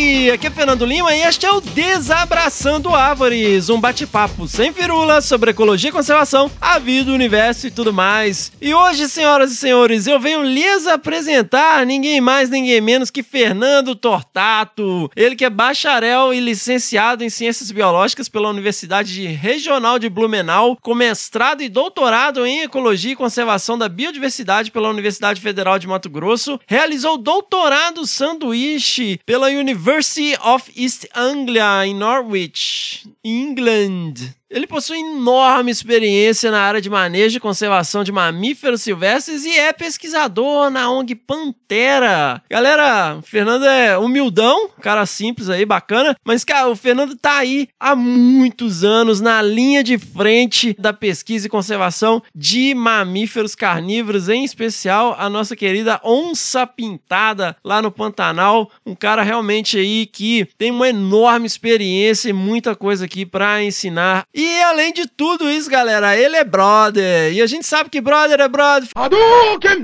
Aqui é Fernando Lima e este é o Desabraçando Árvores, um bate-papo sem firula sobre ecologia e conservação, a vida, o universo e tudo mais. E hoje, senhoras e senhores, eu venho lhes apresentar ninguém mais, ninguém menos que Fernando Tortato. Ele que é bacharel e licenciado em Ciências Biológicas pela Universidade Regional de Blumenau, com mestrado e doutorado em Ecologia e Conservação da Biodiversidade pela Universidade Federal de Mato Grosso, realizou doutorado sanduíche pela University of East Anglia in Norwich, England. Ele possui enorme experiência na área de manejo e conservação de mamíferos silvestres e é pesquisador na ONG Pantera. Galera, o Fernando é humildão, cara simples aí, bacana, mas cara, o Fernando tá aí há muitos anos na linha de frente da pesquisa e conservação de mamíferos carnívoros, em especial a nossa querida onça pintada lá no Pantanal, um cara realmente aí que tem uma enorme experiência e muita coisa aqui para ensinar. E além de tudo isso, galera, ele é brother. E a gente sabe que brother é brother.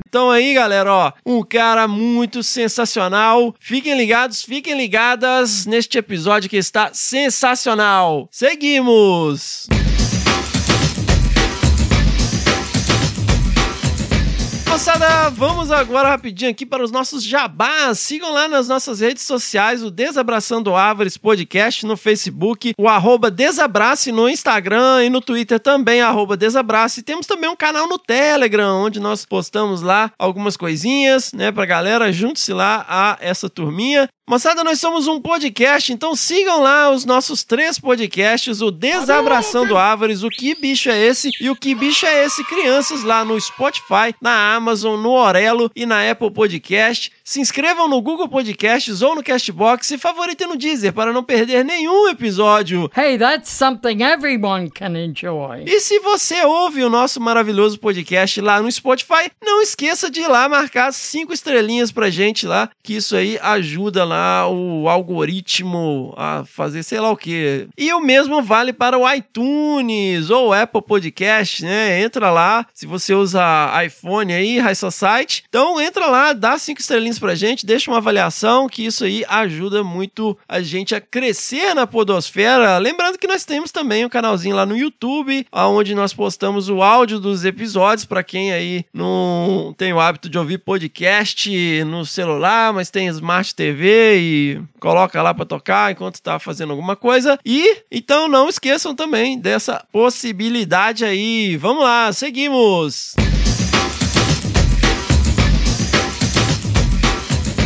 Então aí, galera, ó, um cara muito sensacional. Fiquem ligados, fiquem ligadas neste episódio que está sensacional. Seguimos! Moçada, vamos agora rapidinho aqui para os nossos jabás. Sigam lá nas nossas redes sociais, o Desabraçando Árvores Podcast no Facebook, o arroba Desabrace no Instagram e no Twitter também, arroba Desabrace. Temos também um canal no Telegram, onde nós postamos lá algumas coisinhas, né, pra galera. Junte-se lá a essa turminha. Moçada, nós somos um podcast, então sigam lá os nossos três podcasts, o Desabraçando Árvores, o Que Bicho é Esse e o Que Bicho é Esse Crianças lá no Spotify, na Amazon, no Orelo e na Apple Podcast. Se inscrevam no Google Podcasts ou no Castbox e favoritem no Deezer para não perder nenhum episódio. Hey, that's something everyone can enjoy. E se você ouve o nosso maravilhoso podcast lá no Spotify, não esqueça de ir lá marcar cinco estrelinhas pra gente lá, que isso aí ajuda lá o algoritmo a fazer sei lá o que. E o mesmo vale para o iTunes ou Apple Podcast, né? Entra lá, se você usa iPhone aí, High Society. Então entra lá, dá cinco estrelinhas pra gente, deixa uma avaliação, que isso aí ajuda muito a gente a crescer na podosfera. Lembrando que nós temos também um canalzinho lá no YouTube, onde nós postamos o áudio dos episódios para quem aí não tem o hábito de ouvir podcast no celular, mas tem Smart TV e coloca lá para tocar enquanto está fazendo alguma coisa. E então não esqueçam também dessa possibilidade aí. Vamos lá, seguimos.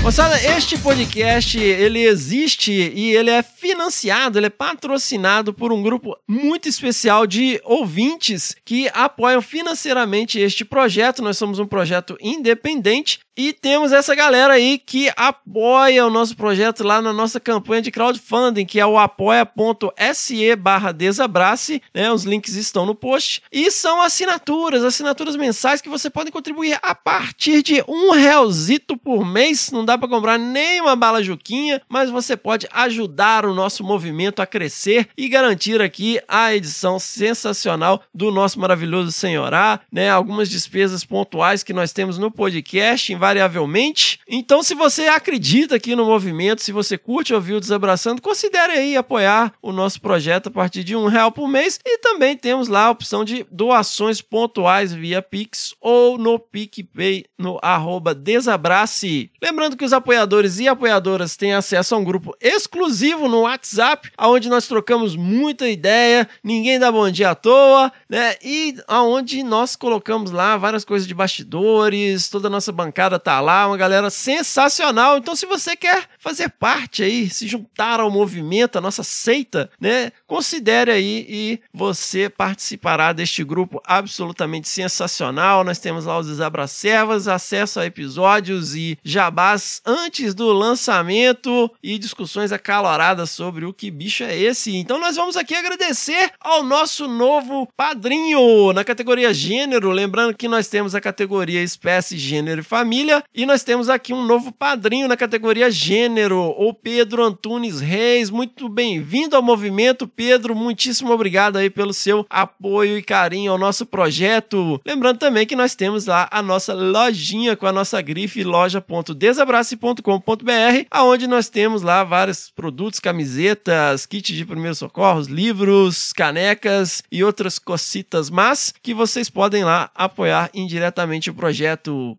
Moçada, este podcast ele existe e ele é financiado, ele é patrocinado por um grupo muito especial de ouvintes que apoiam financeiramente este projeto. Nós somos um projeto independente e temos essa galera aí que apoia o nosso projeto lá na nossa campanha de crowdfunding, que é o apoia.se barra desabrace, né? Os links estão no post. E são assinaturas, assinaturas mensais que você pode contribuir a partir de um realzito por mês. Não dá para comprar nem uma bala juquinha, mas você pode ajudar o nosso movimento a crescer e garantir aqui a edição sensacional do nosso maravilhoso Senhorá, né? Algumas despesas pontuais que nós temos no podcast, invariavelmente. Então, se você acredita aqui no movimento, se você curte ouvir o Desabraçando, considere aí apoiar o nosso projeto a partir de um real por mês. E também temos lá a opção de doações pontuais via Pix ou no PicPay no arroba Desabrace. Lembrando que os apoiadores e apoiadoras têm acesso a um grupo exclusivo no WhatsApp, onde nós trocamos muita ideia, ninguém dá bom dia à toa, né? E aonde nós colocamos lá várias coisas de bastidores, toda a nossa bancada tá lá, uma galera sensacional. Então, se você quer fazer parte aí, se juntar ao movimento, a nossa seita, né? Considere aí e você participará deste grupo absolutamente sensacional. Nós temos lá os Desabracervas, acesso a episódios e jabás antes do lançamento e discussões acaloradas sobre o que bicho é esse. Então nós vamos aqui agradecer ao nosso novo padrinho na categoria gênero, lembrando que nós temos a categoria espécie, gênero e família e nós temos aqui um novo padrinho na categoria gênero, o Pedro Antunes Reis. Muito bem-vindo ao movimento, Pedro. Muitíssimo obrigado aí pelo seu apoio e carinho ao nosso projeto. Lembrando também que nós temos lá a nossa lojinha com a nossa grife loja.desabrace.com.br, aonde nós temos lá vários produtos, camisetas, kits de primeiros socorros, livros, canecas e outras cocitas, mas que vocês podem lá apoiar indiretamente o projeto.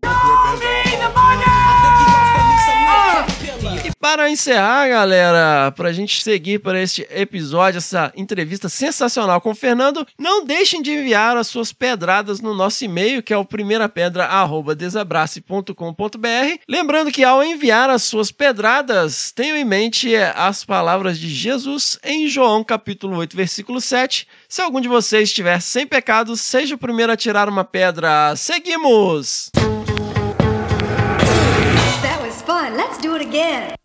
Para encerrar, galera, para a gente seguir para este episódio, essa entrevista sensacional com o Fernando, não deixem de enviar as suas pedradas no nosso e-mail, que é o primeirapedra@desabrace.com.br. Lembrando que ao enviar as suas pedradas, tenham em mente as palavras de Jesus em João capítulo 8, versículo 7. Se algum de vocês estiver sem pecado, seja o primeiro a tirar uma pedra. Seguimos! That was fun. Let's do it again.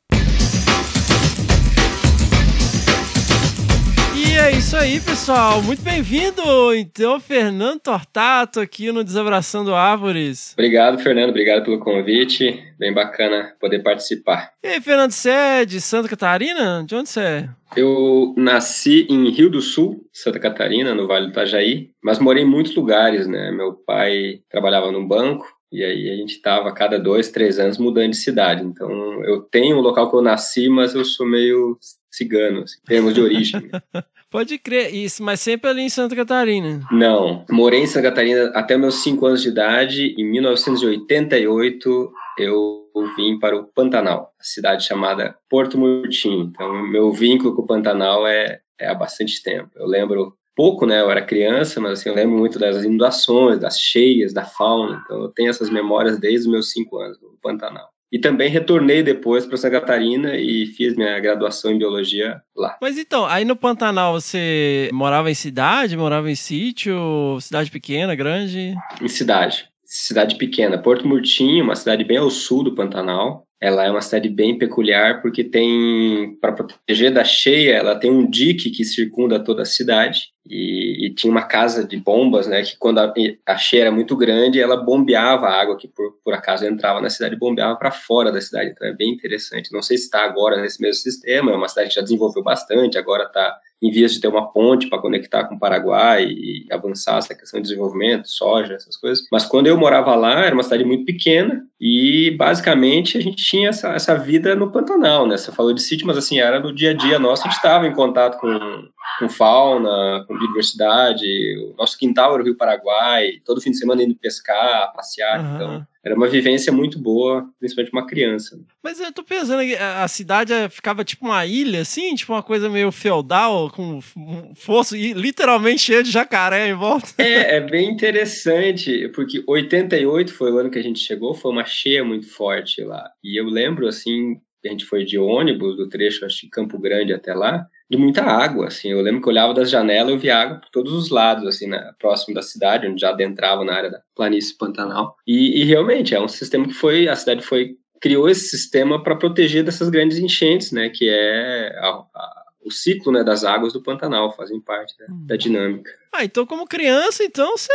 É isso aí, pessoal. Muito bem-vindo, então, Fernando Tortato, aqui no Desabraçando Árvores. Obrigado, Fernando. Obrigado pelo convite. Bem bacana poder participar. E aí, Fernando, você é de Santa Catarina? De onde você é? Eu nasci em Rio do Sul, Santa Catarina, no Vale do Itajaí, mas morei em muitos lugares, né? Meu pai trabalhava num banco e aí a gente estava a cada dois, três anos mudando de cidade. Então eu tenho o local que eu nasci, mas eu sou meio cigano, assim, em termos de origem. Pode crer, isso, mas sempre ali em Santa Catarina. Não, morei em Santa Catarina até meus cinco anos de idade. Em 1988 eu vim para o Pantanal, cidade chamada Porto Murtinho. Então meu vínculo com o Pantanal é, é há bastante tempo. Eu lembro pouco, né? Eu era criança, mas assim, eu lembro muito das inundações, das cheias, da fauna. Então eu tenho essas memórias desde os meus cinco anos no Pantanal. E também retornei depois para Santa Catarina e fiz minha graduação em biologia lá. Mas então, aí no Pantanal você morava em cidade, morava em sítio, cidade pequena, grande? Em cidade. Cidade pequena. Porto Murtinho, uma cidade bem ao sul do Pantanal. Ela é uma cidade bem peculiar porque tem, para proteger da cheia, ela tem um dique que circunda toda a cidade e, e tinha uma casa de bombas, né, que quando a, a cheia era muito grande, ela bombeava a água que por, por acaso entrava na cidade, bombeava para fora da cidade. Então é bem interessante. Não sei se está agora nesse mesmo sistema, é uma cidade que já desenvolveu bastante, agora está em vias de ter uma ponte para conectar com o Paraguai e avançar essa questão de desenvolvimento, soja, essas coisas. Mas quando eu morava lá, era uma cidade muito pequena e basicamente a gente tinha essa, essa vida no Pantanal, né? Você falou de sítio, mas assim, era no dia a dia nosso, a gente estava em contato com, com fauna, com biodiversidade, o nosso quintal era o Rio Paraguai, todo fim de semana indo pescar, passear, Aham. então era uma vivência muito boa, principalmente uma criança. Mas eu tô pensando que a cidade eh, ficava tipo uma ilha, assim, tipo uma coisa meio feudal, com um fosso e literalmente cheio de jacaré em volta. É, é bem interessante, porque 88 foi o ano que a gente chegou, foi uma cheia muito forte lá. E eu lembro, assim, a gente foi de ônibus, do trecho, acho que Campo Grande até lá, de muita água, assim. Eu lembro que eu olhava das janelas e eu via água por todos os lados, assim, né, próximo da cidade, onde já adentrava na área da planície Pantanal. E, e realmente, é um sistema que foi, a cidade foi, criou esse sistema para proteger dessas grandes enchentes, né, que é a- o ciclo, né, das águas do Pantanal, fazem parte né, da dinâmica. Ah, então como criança, então você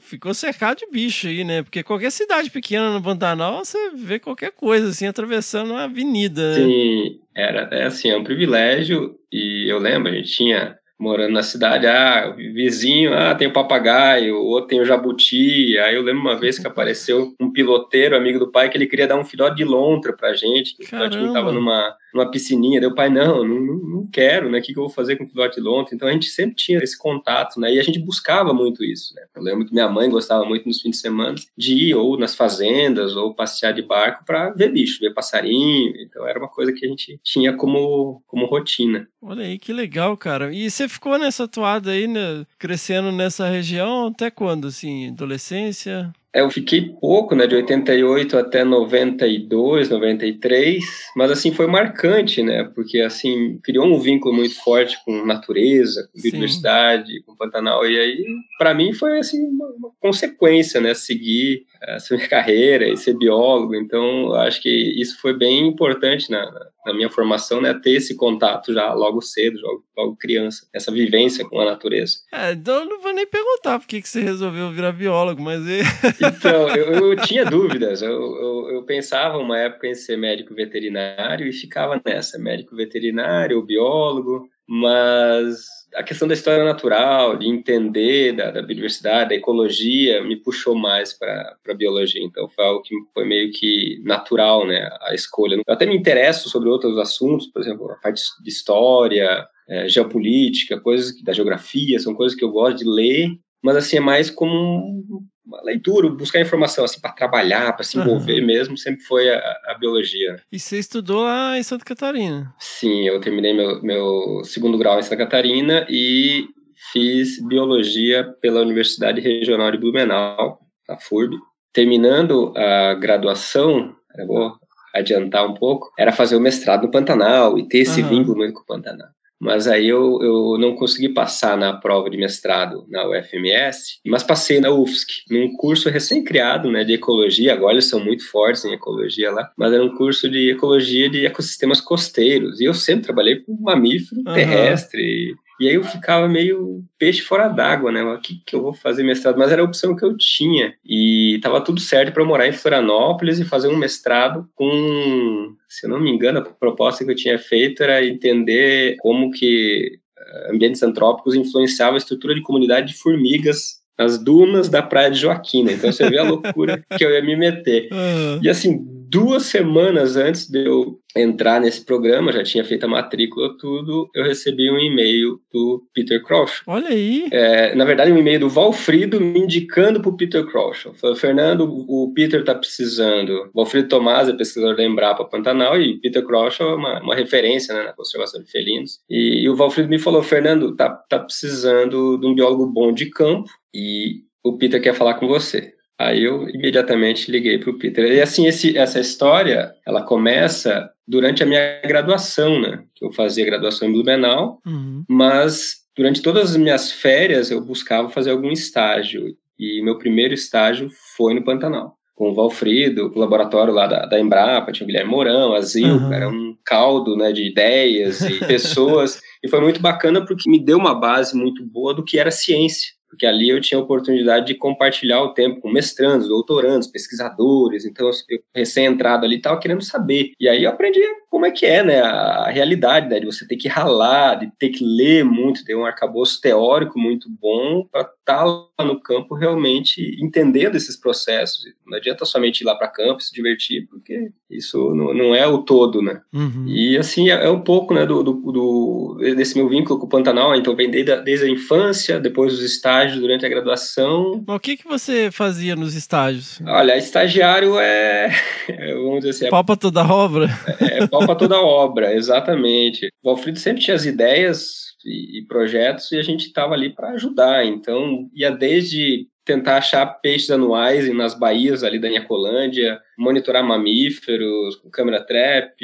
ficou cercado de bicho aí, né? Porque qualquer cidade pequena no Pantanal, você vê qualquer coisa, assim, atravessando uma avenida, né? Sim, era é assim, é um privilégio e eu lembro, a gente tinha morando na cidade, ah, o vizinho, ah, tem o papagaio, o outro tem o jabuti. Aí eu lembro uma vez que apareceu um piloteiro, amigo do pai, que ele queria dar um filhote de lontra pra gente, que o filhotinho Caramba. tava numa, numa piscininha. Daí o pai, não, não, não não quero, né? O que, que eu vou fazer com o filhote de lontra? Então a gente sempre tinha esse contato, né? E a gente buscava muito isso, né? Eu lembro que minha mãe gostava muito nos fins de semana de ir ou nas fazendas ou passear de barco para ver bicho, ver passarinho. Então era uma coisa que a gente tinha como, como rotina. Olha aí, que legal, cara. E você ficou nessa toada aí, né, crescendo nessa região até quando, assim? Adolescência? É, eu fiquei pouco, né, de 88 até 92, 93, mas assim foi marcante, né, porque assim criou um vínculo muito forte com natureza, com biodiversidade, Sim. com Pantanal e aí para mim foi assim uma, uma, consequência, né, seguir essa minha carreira e ser biólogo. Então, acho que isso foi bem importante na, na minha formação, né, ter esse contato já logo cedo, logo, logo criança, essa vivência com a natureza. É, então eu não vou nem perguntar por que, que você resolveu virar biólogo, mas... então, eu, eu, tinha dúvidas, eu, eu, eu, pensava uma época em ser médico veterinário e ficava nessa, médico veterinário, biólogo, mas a questão da história natural, de entender da, da biodiversidade, da ecologia, me puxou mais para a biologia. Então foi algo que foi meio que natural, né, a escolha. Eu até me interesso sobre outros assuntos, por exemplo, a parte de história, é, geopolítica, coisas da geografia, são coisas que eu gosto de ler, mas assim é mais como uma leitura, buscar informação assim para trabalhar, para se envolver uhum. mesmo, sempre foi a, a, biologia. E você estudou lá em Santa Catarina? Sim, eu terminei meu, meu segundo grau em Santa Catarina e fiz biologia pela Universidade Regional de Blumenau, a FURB. Terminando a graduação, eu vou adiantar um pouco, era fazer o mestrado no Pantanal e ter esse uhum. vínculo muito com o Pantanal. Mas aí eu, eu não consegui passar na prova de mestrado na UFMS, mas passei na UFSC, num curso recém-criado né, de ecologia. Agora eles são muito fortes em ecologia lá, mas era um curso de ecologia de ecossistemas costeiros. E eu sempre trabalhei com mamífero uhum. terrestre, e aí eu ficava meio peixe fora d'água, né? O que, que eu vou fazer mestrado? Mas era a opção que eu tinha. E tava tudo certo para morar em Florianópolis e fazer um mestrado com, se eu não me engano, a proposta que eu tinha feito era entender como que eh, ambientes antrópicos influenciavam a estrutura de comunidade de formigas nas dunas da Praia de Joaquina. Então você vê a loucura que eu ia me meter. Uhum. E assim, duas semanas antes de eu entrar nesse programa, já tinha feito a matrícula, tudo, eu recebi um e-mail do Peter Crouch. Olha aí! É, na verdade, um e-mail do Valfrido me indicando para o Peter Crouch. Falou, Fernando, o Peter está precisando. Valfrido Tomás é pesquisador da Embrapa Pantanal e Peter Crouch é uma, uma referência né, na conservação de felinos. E, e, o Valfrido me falou, Fernando, tá, tá precisando de um biólogo bom de campo e o Peter quer falar com você. Aí eu imediatamente liguei para o Peter. E assim, esse, essa história, ela começa durante a minha graduação, né? Que eu fazia graduação em Blumenau, uhum. mas durante todas as minhas férias eu buscava fazer algum estágio. E meu primeiro estágio foi no Pantanal. Com o Valfrido, o laboratório lá da, da Embrapa, tinha o Guilherme Mourão, a Zil, uhum. era um caldo né, de ideias e pessoas. e foi muito bacana porque me deu uma base muito boa do que era ciência porque ali eu tinha a oportunidade de compartilhar o tempo com mestrandos, doutorandos, pesquisadores, então eu recém-entrado ali estava querendo saber. E aí eu aprendi como é que é, né, a realidade, né, de você ter que ralar, de ter que ler muito, ter um arcabouço teórico muito bom para estar tá lá no campo realmente entendendo esses processos. Não adianta somente ir lá para campo se divertir, porque isso não, não é o todo, né. Uhum. E assim, é, é, um pouco, né, do, do, do, desse meu vínculo com o Pantanal, então vem desde, desde a infância, depois os estágios durante a graduação. Mas o que, que você fazia nos estágios? Olha, estagiário é, vamos dizer assim... É, pau para toda obra? É, é pau para toda obra, exatamente. O Alfredo sempre tinha as ideias e, e projetos e a gente estava ali para ajudar. Então, ia desde tentar achar peixes anuais nas baías ali da Niacolândia, monitorar mamíferos com câmera trap,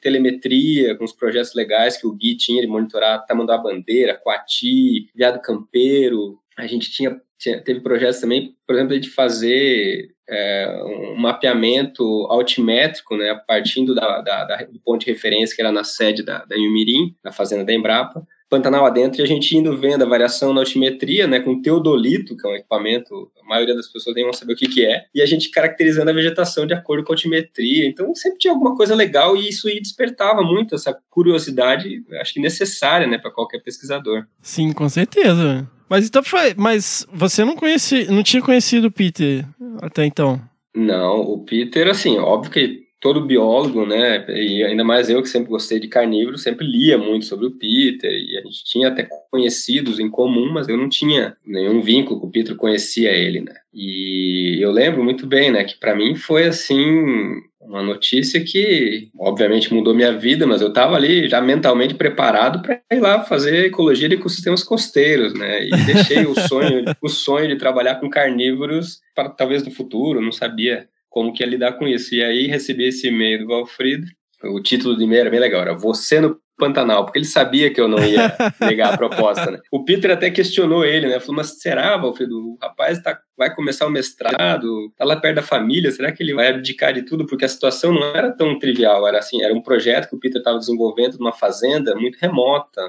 telemetria com os projetos legais que o Gui tinha de monitorar tamanduá bandeira, coati, viado campeiro. A gente tinha, tinha teve projetos também, por exemplo, de fazer é, um mapeamento altimétrico, né, partindo da, da, da, do ponto de referência que era na sede da, da Yumirim, na fazenda da Embrapa, Pantanal adentro, e a gente indo vendo a variação na altimetria, né, com teodolito, que é um equipamento, a maioria das pessoas nem vão saber o que, que é, e a gente caracterizando a vegetação de acordo com a altimetria. Então sempre tinha alguma coisa legal e isso despertava muito essa curiosidade, acho que necessária, né, para qualquer pesquisador. Sim, com certeza. Mas então foi, mas você não conhece, não tinha conhecido o Peter até então? Não, o Peter, assim, óbvio que todo biólogo, né, e ainda mais eu que sempre gostei de carnívoro, sempre lia muito sobre o Peter, e a gente tinha até conhecidos em comum, mas eu não tinha nenhum vínculo com o Peter, conhecia ele, né. E eu lembro muito bem, né, que para mim foi assim uma notícia que, obviamente, mudou minha vida, mas eu estava ali já mentalmente preparado para ir lá fazer ecologia de ecossistemas costeiros, né? E deixei o sonho, o sonho de trabalhar com carnívoros para talvez no futuro, não sabia como que ia lidar com isso. E aí recebi esse e-mail do Valfrido. O título do e-mail era bem legal, era Você no Pantanal, porque ele sabia que eu não ia negar a proposta, né? O Peter até questionou ele, né? Falou, mas será, Valfrido? O rapaz tá, vai começar o mestrado, tá lá perto da família, será que ele vai abdicar de tudo? Porque a situação não era tão trivial, era assim, era um projeto que o Peter estava desenvolvendo numa fazenda muito remota,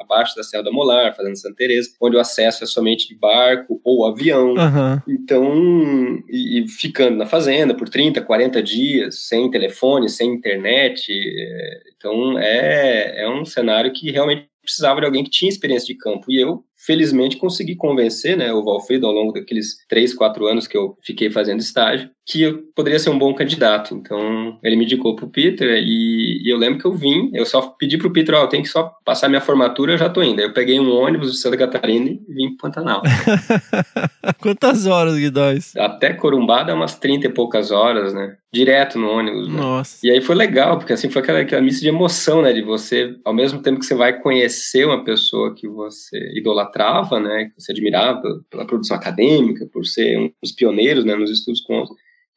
abaixo da Serra da Molar, fazendo Santa Teresa, onde o acesso é somente de barco ou avião. Uhum. Então, e, e, ficando na fazenda por 30, 40 dias, sem telefone, sem internet, é, então é, é um cenário que realmente precisava de alguém que tinha experiência de campo. E eu felizmente consegui convencer né, o Valfredo ao longo daqueles três, quatro anos que eu fiquei fazendo estágio, que eu poderia ser um bom candidato. Então, ele me indicou pro Peter e, e eu lembro que eu vim, eu só pedi pro Peter, ó, oh, eu tenho que só passar minha formatura, eu já tô indo. Aí eu peguei um ônibus de Santa Catarina e vim pro Pantanal. Quantas horas, Guidóis? Até Corumbá dá umas 30 e poucas horas, né? Direto no ônibus. Né? Nossa. E aí foi legal, porque assim foi aquela, aquela missa de emoção, né? De você, ao mesmo tempo que você vai conhecer uma pessoa que você idolatrava, né? Que você admirava pela produção acadêmica, por ser um dos pioneiros né, nos estudos com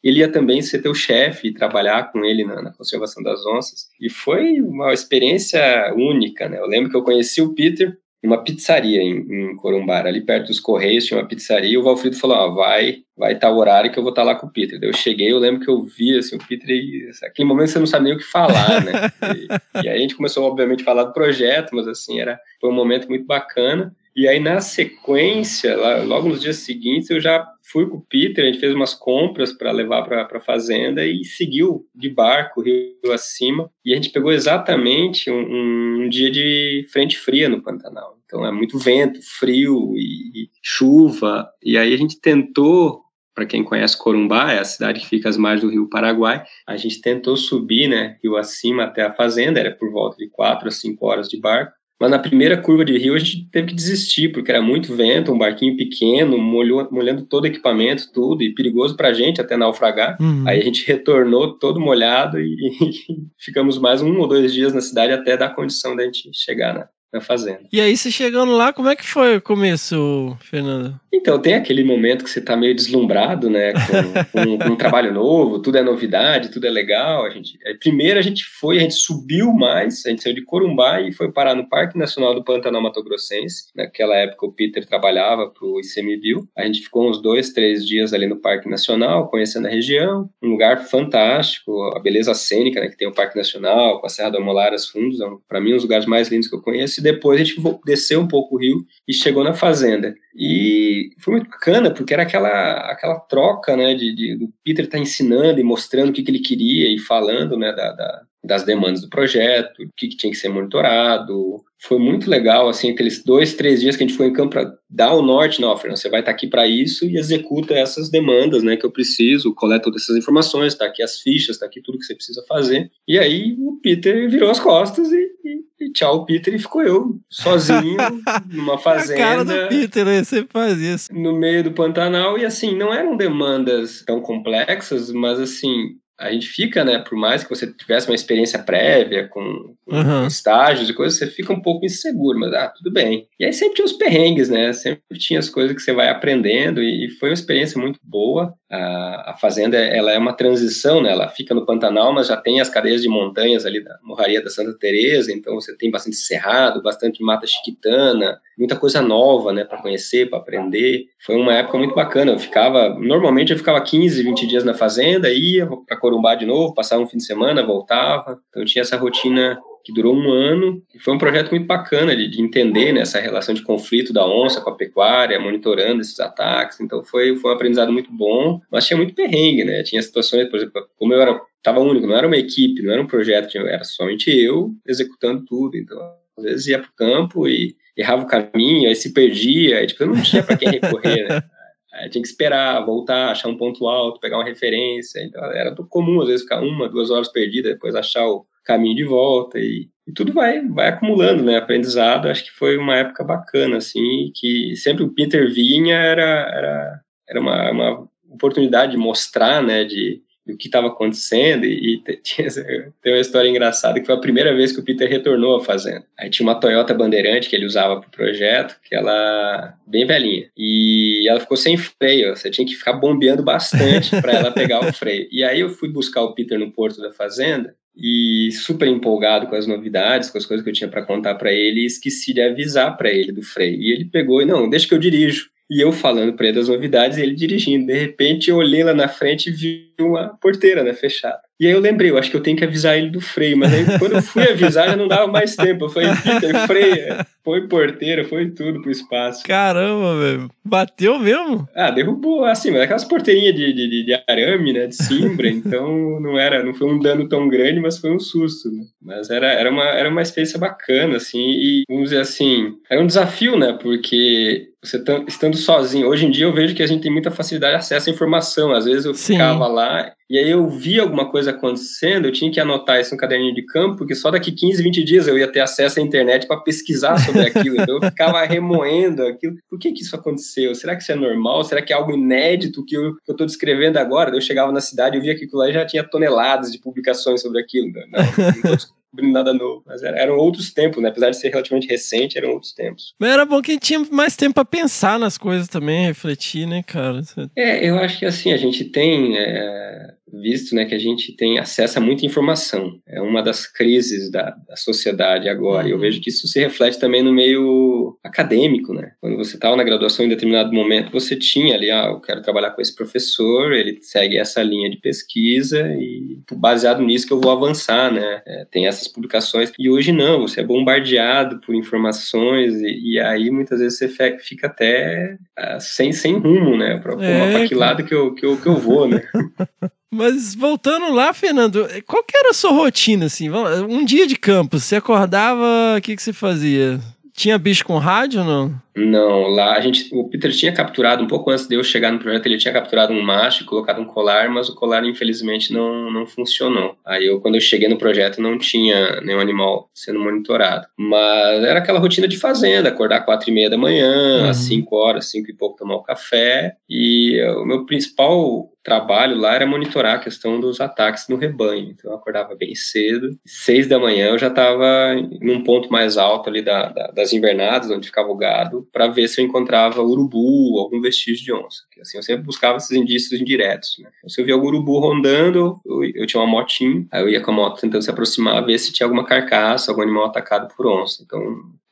ele ia também ser teu chefe e trabalhar com ele na, na, conservação das onças. E foi uma experiência única, né? Eu lembro que eu conheci o Peter uma pizzaria em, em Corumbara, ali perto dos Correios tinha uma pizzaria, e o Valfrido falou, ó, vai, vai estar o horário que eu vou estar lá com o Peter. Daí eu cheguei, eu lembro que eu vi, assim, o Peter, e aquele momento você não sabe nem o que falar, né? E, e aí a gente começou, obviamente, a falar do projeto, mas, assim, era, foi um momento muito bacana. E aí, na sequência, logo nos dias seguintes, eu já fui com o Peter, a gente fez umas compras para levar para a fazenda e seguiu de barco, rio acima. E a gente pegou exatamente um, um dia de frente fria no Pantanal. Então, é muito vento, frio e, e chuva. E aí, a gente tentou para quem conhece Corumbá, é a cidade que fica às margens do rio Paraguai. A gente tentou subir, né, rio acima até a fazenda, era por volta de quatro a cinco horas de barco. Mas na primeira curva de rio a gente teve que desistir, porque era muito vento, um barquinho pequeno, molhou, molhando todo o equipamento, tudo, e perigoso para a gente até naufragar. Uhum. Aí a gente retornou todo molhado e, e, ficamos mais um ou dois dias na cidade até dar condição da gente chegar na, na fazenda. E aí, você chegando lá, como é que foi o começo, Fernando? Então, tem aquele momento que você está meio deslumbrado, né, com, com, com, um trabalho novo, tudo é novidade, tudo é legal. A gente, primeiro a gente foi, a gente subiu mais, a gente saiu de Corumbá e foi parar no Parque Nacional do Pantanal Mato Grossense. Naquela época o Peter trabalhava para o ICMBio. A gente ficou uns dois, três dias ali no Parque Nacional, conhecendo a região. Um lugar fantástico, a beleza cênica, né, que tem o Parque Nacional, com a Serra do Amolar, as fundos, é um, para mim um dos lugares mais lindos que eu conheço. Depois a gente desceu um pouco o rio e chegou na fazenda. E foi muito bacana, porque era aquela, aquela troca, né, de, de do Peter tá ensinando e mostrando o que, que ele queria e falando, né, da, da das demandas do projeto, o que, que tinha que ser monitorado, foi muito legal, assim, aqueles dois, três dias que a gente foi em campo para dar o norte, não, Fernando, você vai estar tá aqui para isso e executa essas demandas, né, que eu preciso, coleta todas essas informações, está aqui as fichas, está aqui tudo que você precisa fazer. E aí o Peter virou as costas e, e, e tchau, Peter, e ficou eu, sozinho, numa fazenda. A cara do Peter, né, você faz isso. No meio do Pantanal, e assim, não eram demandas tão complexas, mas assim, a gente fica, né, por mais que você tivesse uma experiência prévia com, com uhum. estágios e coisas, você fica um pouco inseguro, mas ah, tudo bem. E aí sempre tinha os perrengues, né? Sempre tinha as coisas que você vai aprendendo e foi uma experiência muito boa. A, fazenda, ela é uma transição, né? Ela fica no Pantanal, mas já tem as cadeias de montanhas ali da Morraria da Santa Teresa, então você tem bastante cerrado, bastante mata chiquitana, muita coisa nova, né, para conhecer, para aprender. Foi uma época muito bacana. Eu ficava, normalmente eu ficava 15, 20 dias na fazenda, ia para Corumbá de novo, passava um fim de semana, voltava. Então eu tinha essa rotina que durou um ano e foi um projeto muito bacana de, de entender né, essa relação de conflito da onça com a pecuária, monitorando esses ataques. Então foi, foi um aprendizado muito bom, mas tinha muito perrengue, né? Tinha situações, por exemplo, como eu era estava único, não era uma equipe, não era um projeto, era somente eu executando tudo. Então às vezes ia para o campo e errava o caminho, aí se perdia, aí, tipo, eu não tinha para quem recorrer, né? Aí tinha que esperar, voltar, achar um ponto alto, pegar uma referência. Então, era comum, às vezes, ficar uma, duas horas perdida, depois achar o caminho de volta. E, e tudo vai, vai acumulando, né? Aprendizado. Acho que foi uma época bacana, assim, que sempre o Peter vinha, era, era, era uma, uma oportunidade de mostrar, né? De, do que estava acontecendo e, e tinha, tem uma história engraçada que foi a primeira vez que o Peter retornou à fazenda. Aí tinha uma Toyota Bandeirante que ele usava para o projeto, que ela bem velhinha e ela ficou sem freio. Você tinha que ficar bombeando bastante para ela pegar o freio. E aí eu fui buscar o Peter no porto da fazenda e super empolgado com as novidades, com as coisas que eu tinha para contar para ele, e esqueci de avisar para ele do freio. E ele pegou e não, deixa que eu dirijo. E eu falando para ele das novidades e ele dirigindo. De repente eu olhei lá na frente e vi uma porteira, né, fechada. E aí eu lembrei, eu acho que eu tenho que avisar ele do freio, mas aí quando eu fui avisar já não dava mais tempo. Eu falei, Peter, freia. Foi porteira, foi tudo pro espaço. Caramba, velho. Bateu mesmo? Ah, derrubou, assim, mas aquelas porteirinhas de, de, de arame, né, de cimbra, então não era, não foi um dano tão grande, mas foi um susto, né? Mas era, era, uma, era uma experiência bacana, assim, e vamos dizer assim, era um desafio, né, porque você estando sozinho, hoje em dia eu vejo que a gente tem muita facilidade de acesso à informação, às vezes eu Sim. ficava lá e aí eu via alguma coisa acontecendo, eu tinha que anotar isso no caderninho de campo, porque só daqui 15, 20 dias eu ia ter acesso à internet para pesquisar sobre aquilo. Então eu ficava remoendo aquilo. Por que que isso aconteceu? Será que isso é normal? Será que é algo inédito que eu estou descrevendo agora? Eu chegava na cidade, eu via que aquilo lá já tinha toneladas de publicações sobre aquilo. Não, não, nada novo. Mas eram outros tempos, né? Apesar de ser relativamente recente, eram outros tempos. Mas era bom que a gente tinha mais tempo para pensar nas coisas também, refletir, né, cara? É, eu acho que assim, a gente tem. É visto né, que a gente tem acesso a muita informação. É uma das crises da, da sociedade agora. Uhum. Eu vejo que isso se reflete também no meio acadêmico. Né? Quando você estava na graduação, em determinado momento, você tinha ali, ah, eu quero trabalhar com esse professor, ele segue essa linha de pesquisa e baseado nisso que eu vou avançar. Né? É, tem essas publicações. E hoje não, você é bombardeado por informações e, e aí muitas vezes você fica até uh, sem, sem rumo, né? Para é, que lado que eu, que, eu, que eu vou, né? Mas voltando lá, Fernando, qual que era a sua rotina, assim? Um dia de campo, você acordava, o que, que você fazia? Tinha bicho com rádio ou não? Não, lá a gente, o Peter tinha capturado, um pouco antes de eu chegar no projeto, ele tinha capturado um macho e colocado um colar, mas o colar infelizmente não, não funcionou. Aí eu, quando eu cheguei no projeto, não tinha nenhum animal sendo monitorado. Mas era aquela rotina de fazenda, acordar quatro e meia da manhã, uhum. às cinco horas, cinco e pouco tomar o café. E o meu principal trabalho lá era monitorar a questão dos ataques no rebanho. Então eu acordava bem cedo, seis da manhã eu já estava num ponto mais alto ali da, da, das invernadas, onde ficava o gado, para ver se eu encontrava urubu, algum vestígio de onça. Assim, eu sempre buscava esses indícios indiretos. Né? Então, se eu via algum urubu rondando, eu, eu, tinha uma motinha, aí eu ia com a moto tentando se aproximar, ver se tinha alguma carcaça, algum animal atacado por onça. Então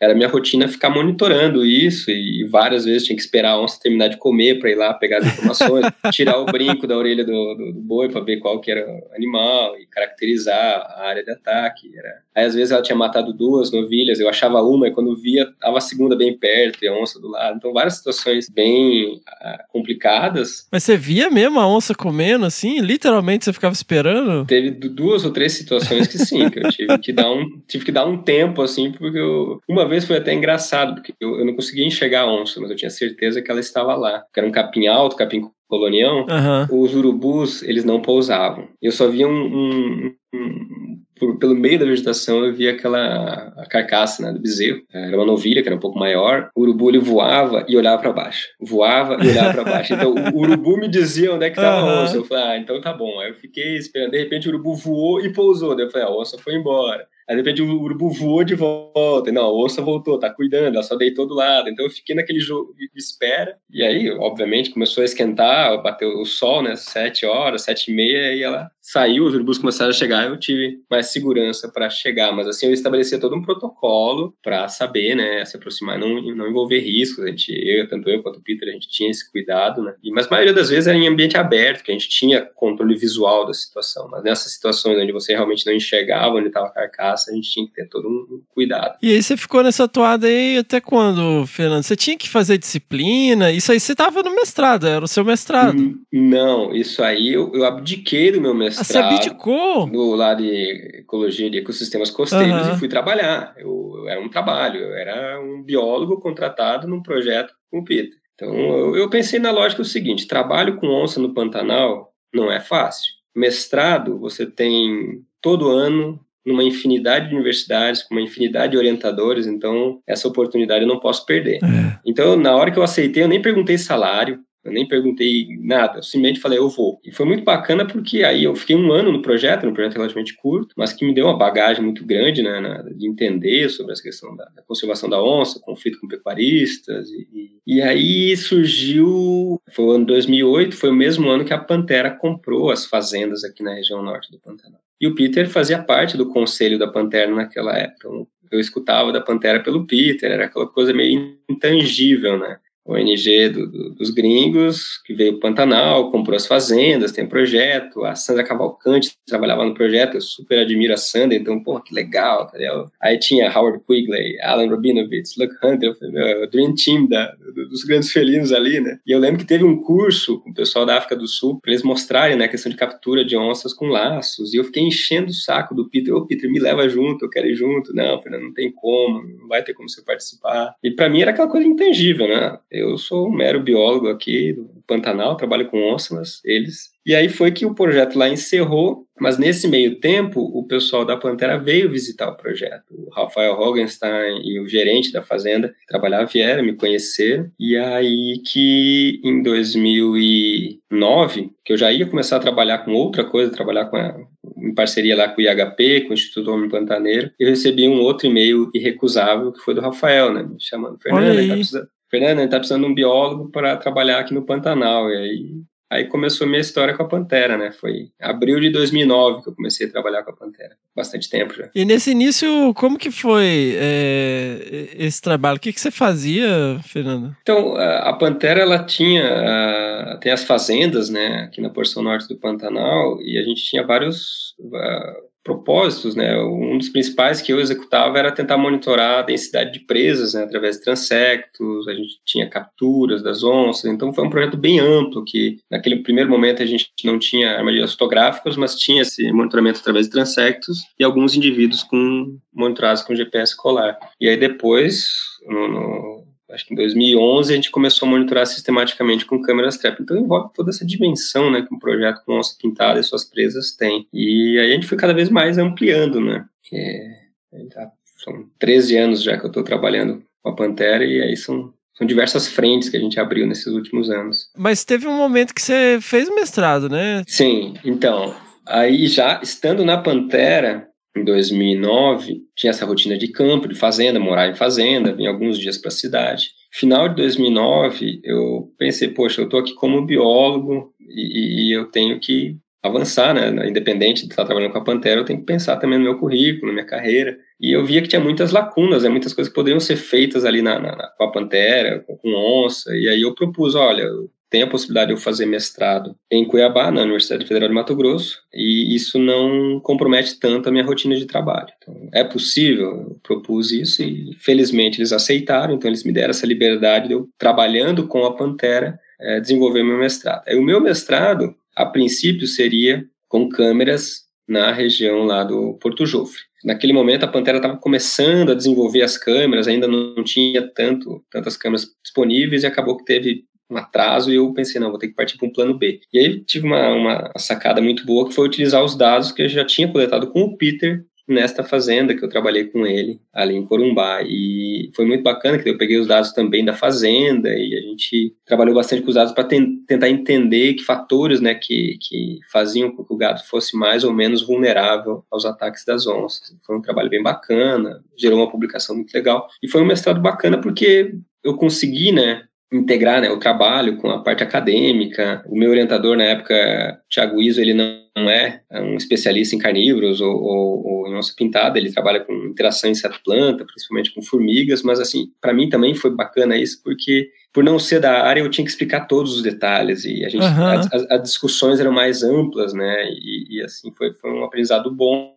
era minha rotina ficar monitorando isso e várias vezes tinha que esperar a onça terminar de comer para ir lá pegar as informações, tirar o brinco da orelha do, do, do boi para ver qual que era o animal e caracterizar a área de ataque. Era... Aí às vezes ela tinha matado duas novilhas, eu achava uma e quando via tava a segunda bem perto e a onça do lado. Então várias situações bem uh, complicadas. Mas você via mesmo a onça comendo assim? Literalmente você ficava esperando? Teve duas ou três situações que sim, que eu tive que dar um tive que dar um tempo assim porque eu, uma vez vez foi até engraçado, porque eu, eu não conseguia enxergar a onça, mas eu tinha certeza que ela estava lá. Era um capim alto, capim colonião, uhum. os urubus, eles não pousavam. Eu só via um, um, um por, pelo meio da vegetação eu via aquela carcaça né, do bezerro. Era uma novilha que era um pouco maior. O urubu ele voava e olhava para baixo. Voava e olhava para baixo. Então o urubu me dizia onde é que estava uhum. a onça. Eu falei, ah, então tá bom. Aí eu fiquei esperando. De repente o urubu voou e pousou. Daí eu falei, ah, a onça foi embora. Aí de repente o urubu voou de volta. Não, a onça voltou, tá cuidando, ela só deitou do lado. Então eu fiquei naquele jogo de espera. E aí, obviamente, começou a esquentar, bateu o sol, né? Sete horas, sete e meia, e ela saiu, os urubus começaram a chegar. Eu tive mais segurança para chegar. Mas assim, eu estabelecia todo um protocolo para saber, né? Se aproximar, não, não envolver riscos. A gente, eu, tanto eu quanto o Peter, a gente tinha esse cuidado, né? E, mas a maioria das vezes era em ambiente aberto, que a gente tinha controle visual da situação. Mas nessas situações onde você realmente não enxergava onde estava a a gente tinha que ter todo um cuidado. E aí você ficou nessa toada aí até quando, Fernando? Você tinha que fazer disciplina? Isso aí você estava no mestrado, era o seu mestrado. Hum, não, isso aí eu, eu abdiquei do meu mestrado. Ah, você abdicou? No lado de ecologia de ecossistemas costeiros uhum. e fui trabalhar. Eu, eu, era um trabalho, eu era um biólogo contratado num projeto com o Peter. Então eu, eu pensei na lógica o seguinte: trabalho com onça no Pantanal não é fácil. Mestrado, você tem todo ano numa infinidade de universidades, com uma infinidade de orientadores, então essa oportunidade eu não posso perder. É. Então, na hora que eu aceitei, eu nem perguntei salário, Eu nem perguntei nada, eu simplesmente falei, eu vou. E foi muito bacana porque aí eu fiquei um ano no projeto, um projeto relativamente curto, mas que me deu uma bagagem muito grande, né, na, de entender sobre essa questão da, da, conservação da onça, conflito com pecuaristas. E, e, aí surgiu, foi o ano 2008, foi o mesmo ano que a Pantera comprou as fazendas aqui na região norte do Pantanal. E o Peter fazia parte do conselho da Pantera naquela época. Eu escutava da Pantera pelo Peter, era aquela coisa meio intangível, né? ONG do, do, dos gringos, que veio Pantanal, comprou as fazendas, tem um projeto. A Sandra Cavalcante trabalhava no projeto, eu super admiro a Sandra, então, pô, que legal, entendeu? Aí tinha Howard Quigley, Alan Rabinovitz, Luke Hunter, o Dream Team da, dos grandes felinos ali, né? E eu lembro que teve um curso com o pessoal da África do Sul para eles mostrarem né, a questão de captura de onças com laços. E eu fiquei enchendo o saco do Peter, ô Peter, me leva junto, eu quero ir junto. Não, Fernando, não tem como, não vai ter como você participar. E para mim era aquela coisa intangível, né? Eu sou um mero biólogo aqui do Pantanal, trabalho com onças, eles. E aí foi que o projeto lá encerrou, mas nesse meio tempo o pessoal da Pantera veio visitar o projeto. O Rafael Hogenstein e o gerente da fazenda que trabalhava vieram me conhecer. E aí que em 2009, que eu já ia começar a trabalhar com outra coisa, trabalhar com a, em parceria lá com o IHP, com o Instituto Homem Pantaneiro, eu recebi um outro e-mail irrecusável que foi do Rafael, né, me chamando, Fernando, tá precisando Fernando, a gente tá precisando de um biólogo para trabalhar aqui no Pantanal. E aí, aí começou a minha história com a Pantera, né? Foi abril de 2009 que eu comecei a trabalhar com a Pantera. Bastante tempo já. E nesse início, como que foi é, esse trabalho? O que, que você fazia, Fernando? Então, a Pantera, ela tinha... tem as fazendas, né? Aqui na porção norte do Pantanal. E a gente tinha vários propósitos, né? Um dos principais que eu executava era tentar monitorar a densidade de presas, né? Através de transectos, a gente tinha capturas das onças, então foi um projeto bem amplo que naquele primeiro momento a gente não tinha armadilhas fotográficas, mas tinha esse monitoramento através de transectos e alguns indivíduos com monitorados com GPS colar. E aí depois, no, no acho que em 2011 a gente começou a monitorar sistematicamente com câmeras trap. Então envolve toda essa dimensão, né, que um projeto com onça pintada e suas presas tem. E aí a gente foi cada vez mais ampliando, né, tá, são 13 anos já que eu estou trabalhando com a Pantera e aí são são diversas frentes que a gente abriu nesses últimos anos. Mas teve um momento que você fez mestrado, né? Sim, então, aí já estando na Pantera, em 2009, tinha essa rotina de campo, de fazenda, morar em fazenda, vim alguns dias para a cidade. Final de 2009, eu pensei, poxa, eu estou aqui como biólogo e, e, eu tenho que avançar, né? Independente de estar trabalhando com a Pantera, eu tenho que pensar também no meu currículo, na minha carreira. E eu via que tinha muitas lacunas, né? muitas coisas que poderiam ser feitas ali na, na, com a Pantera, com, com onça. E aí eu propus, olha, tem a possibilidade de eu fazer mestrado em Cuiabá, na Universidade Federal de Mato Grosso, e isso não compromete tanto a minha rotina de trabalho. Então, é possível, eu propus isso e felizmente eles aceitaram, então eles me deram essa liberdade de eu, trabalhando com a Pantera, é, desenvolver meu mestrado. Aí, o meu mestrado, a princípio, seria com câmeras na região lá do Porto Jofre. Naquele momento, a Pantera estava começando a desenvolver as câmeras, ainda não tinha tanto, tantas câmeras disponíveis e acabou que teve um atraso e eu pensei, não, vou ter que partir para um plano B. E aí tive uma, uma sacada muito boa que foi utilizar os dados que eu já tinha coletado com o Peter nesta fazenda que eu trabalhei com ele ali em Corumbá e foi muito bacana que eu peguei os dados também da fazenda e a gente trabalhou bastante com os dados para tentar entender que fatores né que, que faziam com que o gado fosse mais ou menos vulnerável aos ataques das onças foi um trabalho bem bacana gerou uma publicação muito legal e foi um mestrado bacana porque eu consegui né integrar né, o trabalho com a parte acadêmica. O meu orientador na época, Thiago Iso, ele não é um especialista em carnívoros ou, ou, ou em onça pintada, ele trabalha com interação inseto-planta, principalmente com formigas, mas assim, para mim também foi bacana isso, porque por não ser da área, eu tinha que explicar todos os detalhes e a gente, uhum. as, as, discussões eram mais amplas, né? E, e assim foi, foi um aprendizado bom.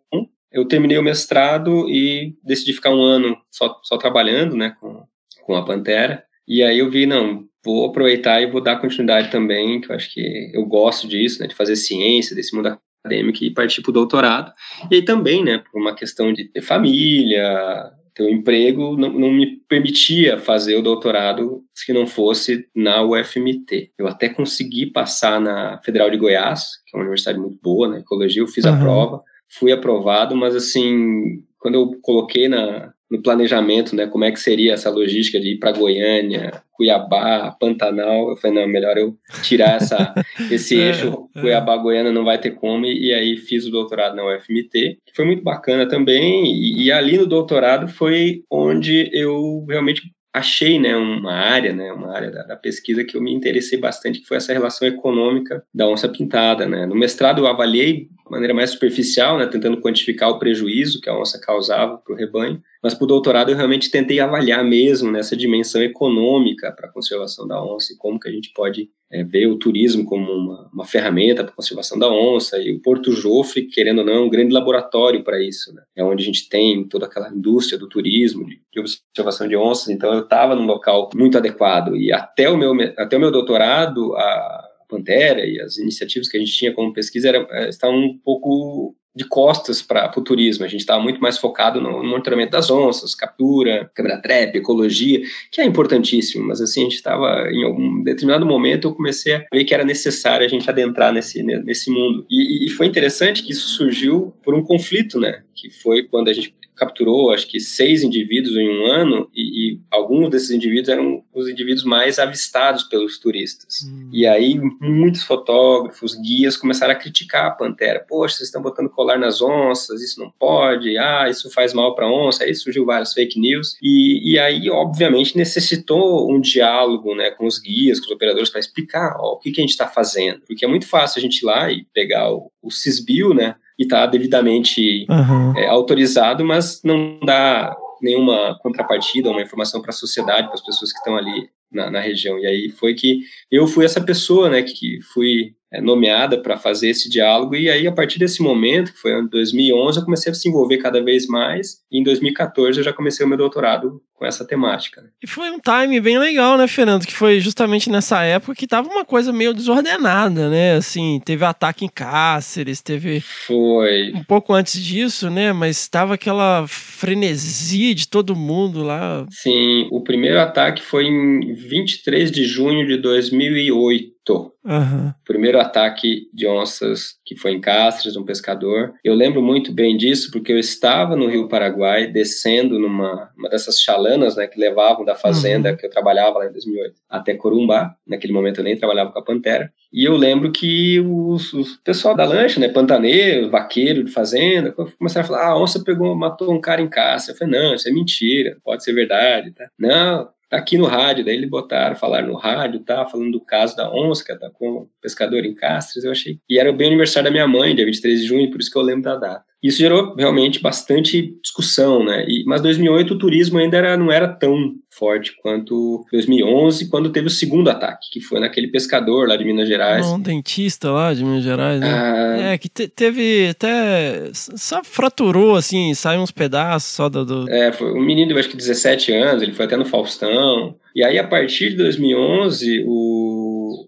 Eu terminei o mestrado e decidi ficar um ano só, só trabalhando, né, com, com a Pantera. E aí eu vi, não, vou aproveitar e vou dar continuidade também, que eu acho que eu gosto disso, né, de fazer ciência, desse mundo acadêmico e partir para o doutorado. E aí também, né, por uma questão de ter família, ter um emprego, não, não me permitia fazer o doutorado se não fosse na UFMT. Eu até consegui passar na Federal de Goiás, que é uma universidade muito boa, na né, ecologia, eu fiz uhum. a prova, fui aprovado, mas assim, quando eu coloquei na, no planejamento, né, como é que seria essa logística de ir para Goiânia, Cuiabá, Pantanal. Eu falei, não, melhor eu tirar essa, esse É, eixo é. Cuiabá-Goiânia não vai ter como, e, aí fiz o doutorado na UFMT, que foi muito bacana também, e, e ali no doutorado foi onde eu realmente achei né, uma área, né, uma área da, da pesquisa que eu me interessei bastante, que foi essa relação econômica da onça pintada. Né. No mestrado eu avaliei maneira mais superficial, né, tentando quantificar o prejuízo que a onça causava para o rebanho, mas para o doutorado eu realmente tentei avaliar mesmo nessa dimensão econômica para a conservação da onça e como que a gente pode é, ver o turismo como uma, uma ferramenta para a conservação da onça e o Porto Jofre, querendo ou não, é um grande laboratório para isso, né? É onde a gente tem toda aquela indústria do turismo, de, de observação de onças, então eu estava num local muito adequado e até o meu, até o meu doutorado, a Pantera e as iniciativas que a gente tinha como pesquisa era, estavam um pouco de costas para o turismo. A gente estava muito mais focado no, no, monitoramento das onças, captura, câmera trap, ecologia, que é importantíssimo, mas assim, a gente estava, em algum determinado momento, eu comecei a ver que era necessário a gente adentrar nesse, nesse mundo. E, e foi interessante que isso surgiu por um conflito, né? Que foi quando a gente capturou, acho que seis indivíduos em um ano, e, e, alguns desses indivíduos eram os indivíduos mais avistados pelos turistas. Hum. E aí, muitos fotógrafos, guias começaram a criticar a pantera. Poxa, vocês estão botando colar nas onças, isso não pode, ah, isso faz mal para a onça. Aí surgiu várias fake news. E, e aí, obviamente, necessitou um diálogo né, com os guias, com os operadores, para explicar ó, o que, que a gente está fazendo. Porque é muito fácil a gente ir lá e pegar o, o Cisbio, né? E está devidamente uhum. é, autorizado, mas não dá nenhuma contrapartida, uma informação para a sociedade, para as pessoas que estão ali na, na, região. E aí foi que eu fui essa pessoa, né, que fui é, nomeada para fazer esse diálogo. E aí, a partir desse momento, que foi em 2011, eu comecei a se envolver cada vez mais. E em 2014 eu já comecei o meu doutorado com essa temática. Né? E foi um time bem legal, né, Fernando? Que foi justamente nessa época que tava uma coisa meio desordenada, né? Assim, teve ataque em Cáceres, teve. Foi. Um pouco antes disso, né? Mas tava aquela frenesi de todo mundo lá. Sim, o primeiro ataque foi em 23 de junho de 2008. Uhum. Primeiro ataque de onças que foi em Cáceres, um pescador. Eu lembro muito bem disso porque eu estava no Rio Paraguai descendo numa uma dessas chalanas, né, que levavam da fazenda uhum. que eu trabalhava lá em 2008 até Corumbá. Naquele momento eu nem trabalhava com a Pantera. E eu lembro que os, os pessoal da lancha, né, pantaneiro, vaqueiro de fazenda, começaram a falar: ah, a onça pegou, matou um cara em Cáceres. Eu falei: não, isso é mentira, pode ser verdade, tá? Não, tá aqui no rádio, daí eles botaram, falaram no rádio, tá, falando do caso da onça que atacou um pescador em Castres, eu achei. E era bem o aniversário da minha mãe, dia 23 de junho, por isso que eu lembro da data. Isso gerou realmente bastante discussão, né? E, mas 2008 o turismo ainda era, não era tão forte quanto 2011, quando teve o segundo ataque, que foi naquele pescador lá de Minas Gerais. Um dentista lá de Minas Gerais, né? Ah, é, que te, teve até. Só fraturou, assim, saiu uns pedaços só do. do... É, foi um menino de acho que 17 anos, ele foi até no Faustão. E aí, a partir de 2011, o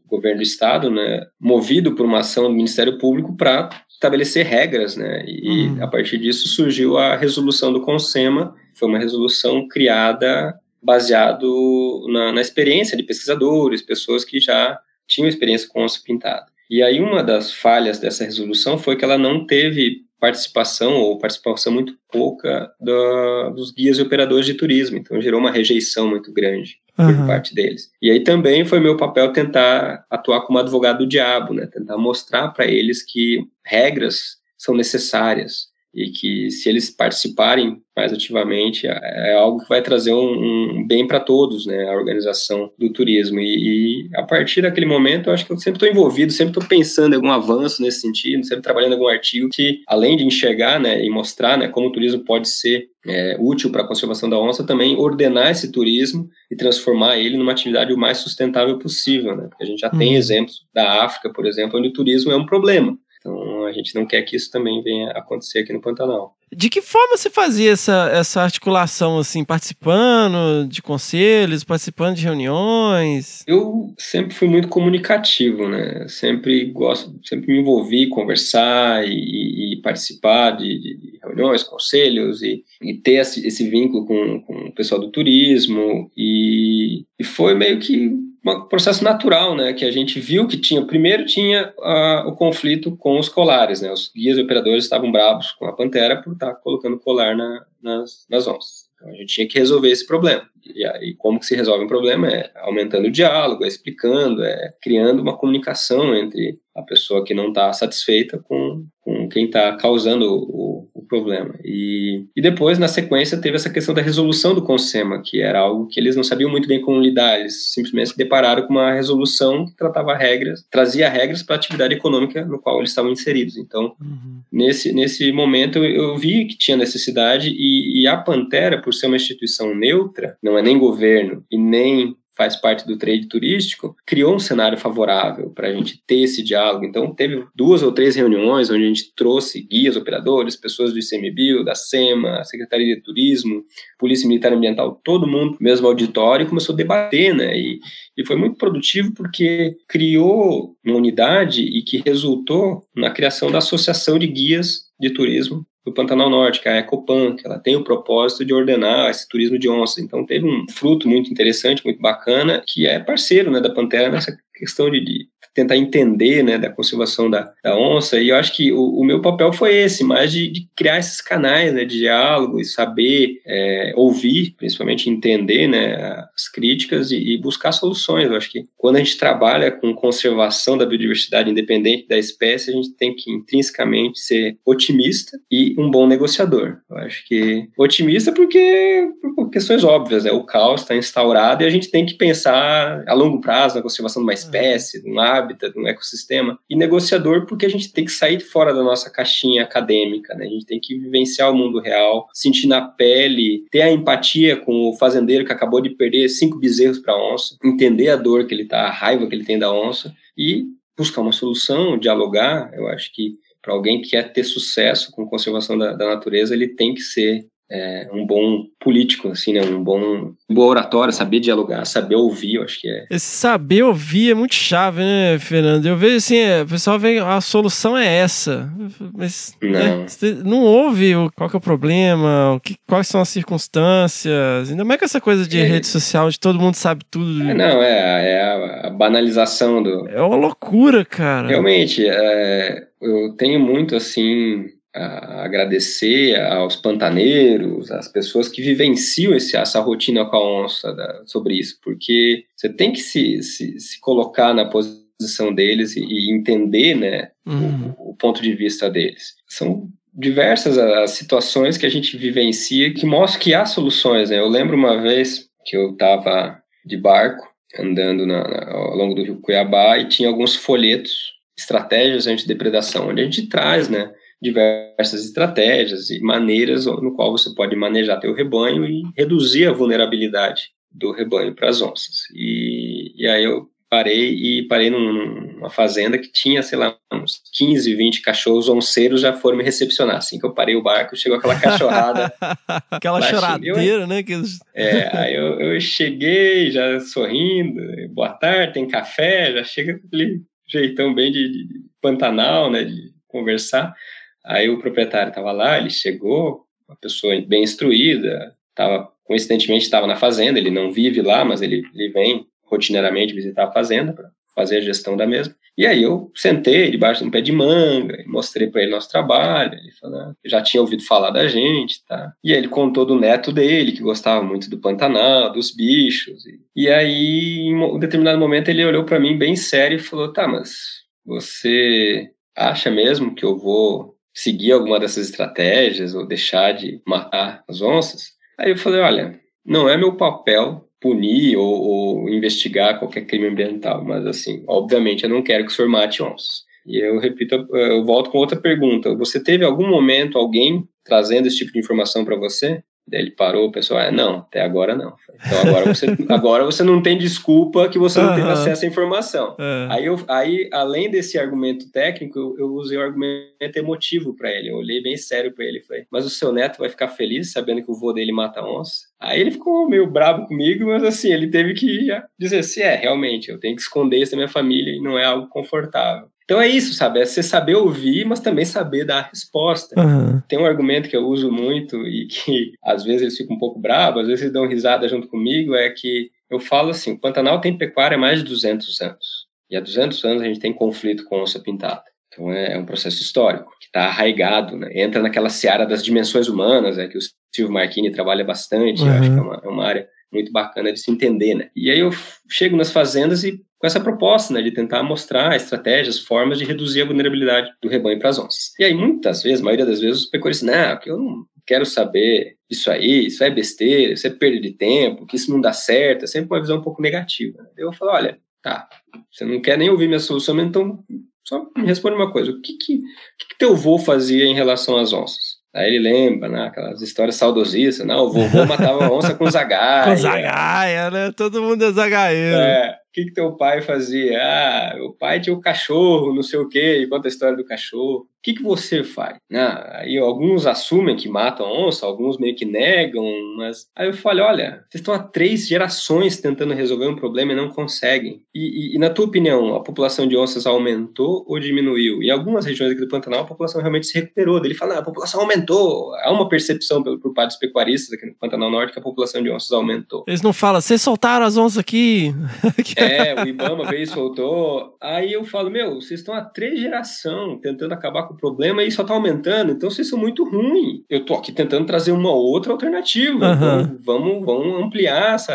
governo do estado, né, movido por uma ação do Ministério Público para estabelecer regras, né? E uhum. a partir disso surgiu a resolução do Consema, foi uma resolução criada baseado na, na experiência de pesquisadores, pessoas que já tinham experiência com onça pintada. E aí uma das falhas dessa resolução foi que ela não teve participação ou participação muito pouca da, dos guias e operadores de turismo, então gerou uma rejeição muito grande uhum. por parte deles. E aí também foi meu papel tentar atuar como advogado do diabo, né? Tentar mostrar para eles que regras são necessárias e que se eles participarem mais ativamente é algo que vai trazer um, um bem para todos, né, a organização do turismo e, e, a partir daquele momento eu acho que eu sempre estou envolvido, sempre estou pensando em algum avanço nesse sentido, sempre trabalhando em algum artigo que além de enxergar, né, e mostrar, né, como o turismo pode ser é, útil para a conservação da onça, também ordenar esse turismo e transformar ele numa atividade o mais sustentável possível, né, porque a gente já uhum. tem exemplos da África, por exemplo, onde o turismo é um problema. Então a gente não quer que isso também venha acontecer aqui no Pantanal. De que forma você fazia essa, essa articulação, assim, participando de conselhos, participando de reuniões? Eu sempre fui muito comunicativo, né? Sempre gosto, sempre me envolvi, conversar e, e participar de, de, reuniões, conselhos e, e ter esse, esse, vínculo com, com o pessoal do turismo e, e foi meio que um processo natural, né, que a gente viu que tinha, primeiro tinha uh, o conflito com os colares, né, os guias e operadores estavam bravos com a Pantera por estar colocando colar na, nas, nas onças. Então a gente tinha que resolver esse problema. E aí, como que se resolve um problema? É aumentando o diálogo, é explicando, é criando uma comunicação entre a pessoa que não está satisfeita com, com quem está causando o problema. E, e depois, na sequência, teve essa questão da resolução do CONSEMA, que era algo que eles não sabiam muito bem como lidar, eles simplesmente se depararam com uma resolução que tratava regras, trazia regras para a atividade econômica no qual eles estavam inseridos. Então, uhum. nesse, nesse momento, eu, vi que tinha necessidade, e, e a Pantera, por ser uma instituição neutra, não é nem governo e nem faz parte do trade turístico, criou um cenário favorável para a gente ter esse diálogo. Então, teve duas ou três reuniões onde a gente trouxe guias, operadores, pessoas do ICMBio, da SEMA, Secretaria de Turismo, Polícia Militar Ambiental, todo mundo no mesmo auditório e começou a debater, né? E, e foi muito produtivo porque criou uma unidade e que resultou na criação da Associação de Guias de Turismo do Pantanal Norte, que é a Ecopan, que ela tem o propósito de ordenar esse turismo de onça. Então teve um fruto muito interessante, muito bacana, que é parceiro né, da Pantera nessa questão de, de tentar entender né, da conservação da, da, onça, e eu acho que o, o meu papel foi esse, mais de, de, criar esses canais né, de diálogo e saber é, ouvir, principalmente entender né, as críticas e, e, buscar soluções. Eu acho que quando a gente trabalha com conservação da biodiversidade independente da espécie, a gente tem que intrinsecamente ser otimista e um bom negociador. Eu acho que otimista porque por questões óbvias, né? o caos está instaurado e a gente tem que pensar a longo prazo na conservação de uma espécie, de um hábitat, de um ecossistema. E negociador porque a gente tem que sair fora da nossa caixinha acadêmica, né? A gente tem que vivenciar o mundo real, sentir na pele, ter a empatia com o fazendeiro que acabou de perder cinco bezerros para onça, entender a dor que ele tá, a raiva que ele tem da onça e buscar uma solução, dialogar. Eu acho que para alguém que quer ter sucesso com conservação da, da natureza, ele tem que ser é, um bom político, assim, né? Um bom, bom oratório, saber dialogar, saber ouvir, eu acho que é. Esse saber ouvir é muito chave, né, Fernando? Eu vejo assim, é, o pessoal vem, a solução é essa, mas não, né, não ouve o, qual que é o problema, o que, quais são as circunstâncias, ainda mais com essa coisa de é. rede social, onde todo mundo sabe tudo. É, não, é, é a, a, banalização do... É uma loucura, cara. Realmente, é, eu tenho muito, assim agradecer aos pantaneiros, às pessoas que vivenciam esse, essa rotina com a onça da, sobre isso, porque você tem que se, se, se colocar na posição deles e, e entender né, uhum. o, o, ponto de vista deles. São diversas as situações que a gente vivencia que mostram que há soluções. Né? Eu lembro uma vez que eu estava de barco andando na, na, ao longo do rio Cuiabá e tinha alguns folhetos, estratégias anti-depredação, onde a gente traz, né, diversas estratégias e maneiras no qual você pode manejar teu rebanho e reduzir a vulnerabilidade do rebanho para as onças. E, e aí eu parei e parei numa fazenda que tinha, sei lá, uns 15, 20 cachorros onceiros já foram me recepcionar. Assim que eu parei o barco, chegou aquela cachorrada. aquela choradeira, né? Que... É, aí eu, eu cheguei já sorrindo, boa tarde, tem café, já chega aquele jeitão bem de, de Pantanal, né, de conversar. Aí o proprietário estava lá, ele chegou, uma pessoa bem instruída, tava, coincidentemente estava na fazenda, ele não vive lá, mas ele, ele vem rotineiramente visitar a fazenda para fazer a gestão da mesma. E aí eu sentei debaixo de um pé de manga, mostrei para ele nosso trabalho, ele falou, ah, já tinha ouvido falar da gente, tá? E aí ele contou do neto dele, que gostava muito do Pantanal, dos bichos. E, e aí, em um determinado momento, ele olhou para mim bem sério e falou, tá, mas você acha mesmo que eu vou seguir alguma dessas estratégias ou deixar de matar as onças. Aí eu falei, olha, não é meu papel punir ou, ou, investigar qualquer crime ambiental, mas assim, obviamente eu não quero que o senhor mate onças. E eu repito, eu volto com outra pergunta. Você teve algum momento alguém trazendo esse tipo de informação para você? Daí ele parou, o pessoal, ah, não, até agora não. Então agora você, agora você não tem desculpa que você não teve acesso à informação. É. Aí, eu, aí, além desse argumento técnico, eu, eu usei o argumento emotivo para ele. Eu olhei bem sério para ele e falei, mas o seu neto vai ficar feliz sabendo que o vô dele mata onça? Aí ele ficou meio bravo comigo, mas assim, ele teve que dizer assim, é, realmente, eu tenho que esconder isso da minha família e não é algo confortável. Então é isso, sabe? É você saber ouvir, mas também saber dar a resposta. Uhum. Tem um argumento que eu uso muito e que às vezes eles ficam um pouco bravos, às vezes eles dão risada junto comigo, é que eu falo assim, o Pantanal tem pecuária há mais de 200 anos. E há 200 anos a gente tem conflito com onça pintada. Então é, é um processo histórico que está arraigado, né? entra naquela seara das dimensões humanas, é que os Silvio Marchini trabalha bastante, Uhum. acho que é uma, é uma área muito bacana de se entender, né? E aí eu chego nas fazendas e com essa proposta, né, de tentar mostrar estratégias, formas de reduzir a vulnerabilidade do rebanho para as onças. E aí muitas vezes, a maioria das vezes, os pecuaristas, não, que eu não quero saber disso aí, isso é besteira, isso é perda de tempo, que isso não dá certo, é sempre uma visão um pouco negativa. Né? Eu falo, olha, tá, você não quer nem ouvir minha solução, então só me responde uma coisa, o que que, o que, teu avô fazia em relação às onças? Aí ele lembra, né, aquelas histórias saudosistas, não, o vovô matava a onça com zagaia. Com zagaia, né? Todo mundo é zagaieiro. É, que, que teu pai fazia? Ah, o pai tinha o cachorro, não sei o quê, e conta a história do cachorro. O que, que você faz? Ah, aí alguns assumem que matam onça, alguns meio que negam, mas. Aí eu falo: olha, vocês estão há três gerações tentando resolver um problema e não conseguem. E, e- e, na tua opinião, a população de onças aumentou ou diminuiu? Em algumas regiões aqui do Pantanal, a população realmente se recuperou. Ele fala: ah, a população aumentou. Há uma percepção pelo- por parte dos pecuaristas aqui no Pantanal Norte que a população de onças aumentou. Eles não falam, vocês soltaram as onças aqui. É, o Ibama veio e soltou. Aí eu falo, meu, vocês estão há três gerações tentando acabar com o problema e só tá aumentando, então vocês são muito ruins. Eu tô aqui tentando trazer uma outra alternativa. Aham. Então, vamos, vamos ampliar essa.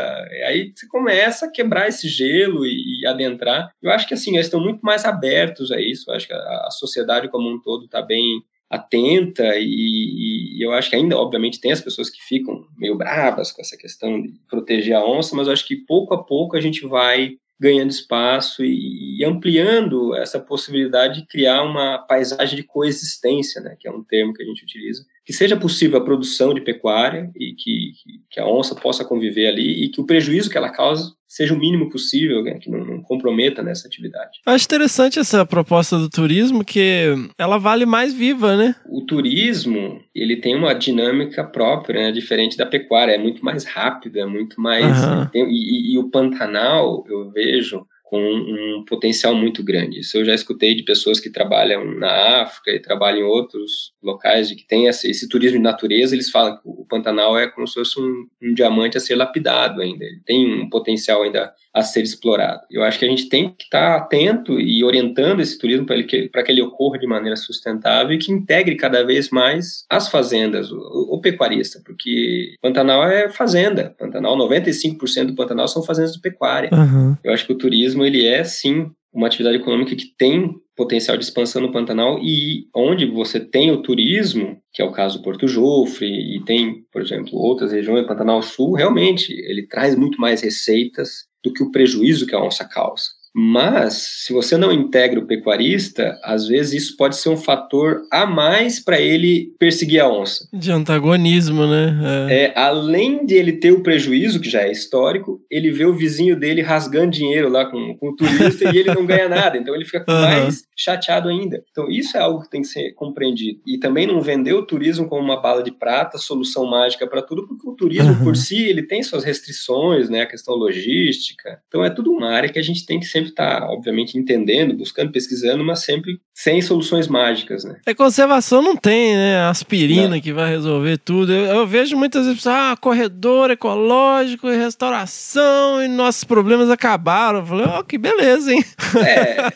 Aí você começa a quebrar esse gelo e, e adentrar. Eu acho que assim, eles estão muito mais abertos a isso. Eu acho que a, a sociedade como um todo está bem atenta e, e eu acho que ainda, obviamente, tem as pessoas que ficam meio bravas com essa questão de proteger a onça, mas eu acho que pouco a pouco a gente vai ganhando espaço e, e ampliando essa possibilidade de criar uma paisagem de coexistência, né, que é um termo que a gente utiliza, que seja possível a produção de pecuária e que, que, a onça possa conviver ali e que o prejuízo que ela causa seja o mínimo possível, né, que não, não comprometa nessa atividade. Acho interessante essa proposta do turismo, que ela vale mais viva, né? O turismo, ele tem uma dinâmica própria, né, diferente da pecuária, é muito mais rápido, é muito mais... Aham. tem- e, e- e o Pantanal, eu vejo com um potencial muito grande. Isso eu já escutei de pessoas que trabalham na África e trabalham em outros locais de que tem esse, esse turismo de natureza, eles falam que o Pantanal é como se fosse um, um diamante a ser lapidado ainda, ele tem um potencial ainda a ser explorado. Eu acho que a gente tem que estar atento e orientando esse turismo para que, que ele ocorra de maneira sustentável e que integre cada vez mais as fazendas, o, o pecuarista, porque Pantanal é fazenda. Pantanal, 95% do Pantanal são fazendas de pecuária. Aham. Eu acho que o turismo ele é sim uma atividade econômica que tem potencial de expansão no Pantanal e onde você tem o turismo, que é o caso do Porto Jofre e tem, por exemplo, outras regiões do Pantanal Sul, realmente ele traz muito mais receitas do que o prejuízo que a onça causa. Mas, se você não integra o pecuarista, às vezes isso pode ser um fator a mais para ele perseguir a onça. De antagonismo, né? É. É, além de ele ter o prejuízo, que já é histórico, ele vê o vizinho dele rasgando dinheiro lá com, com o turista e ele não ganha nada. Então ele fica Aham. mais chateado ainda. Então isso é algo que tem que ser compreendido. E também não vender o turismo como uma bala de prata, solução mágica para tudo, porque o turismo Aham. por si ele tem suas restrições, né? A questão logística. Então é tudo uma área que a gente tem que sempre estar, obviamente, entendendo, buscando, pesquisando, mas sempre sem soluções mágicas, né? É conservação não tem, né? Aspirina Não. que vai resolver tudo. Eu, eu vejo muitas vezes, ah, corredor ecológico e restauração e nossos problemas acabaram. Eu falei, ó, que beleza, hein? É,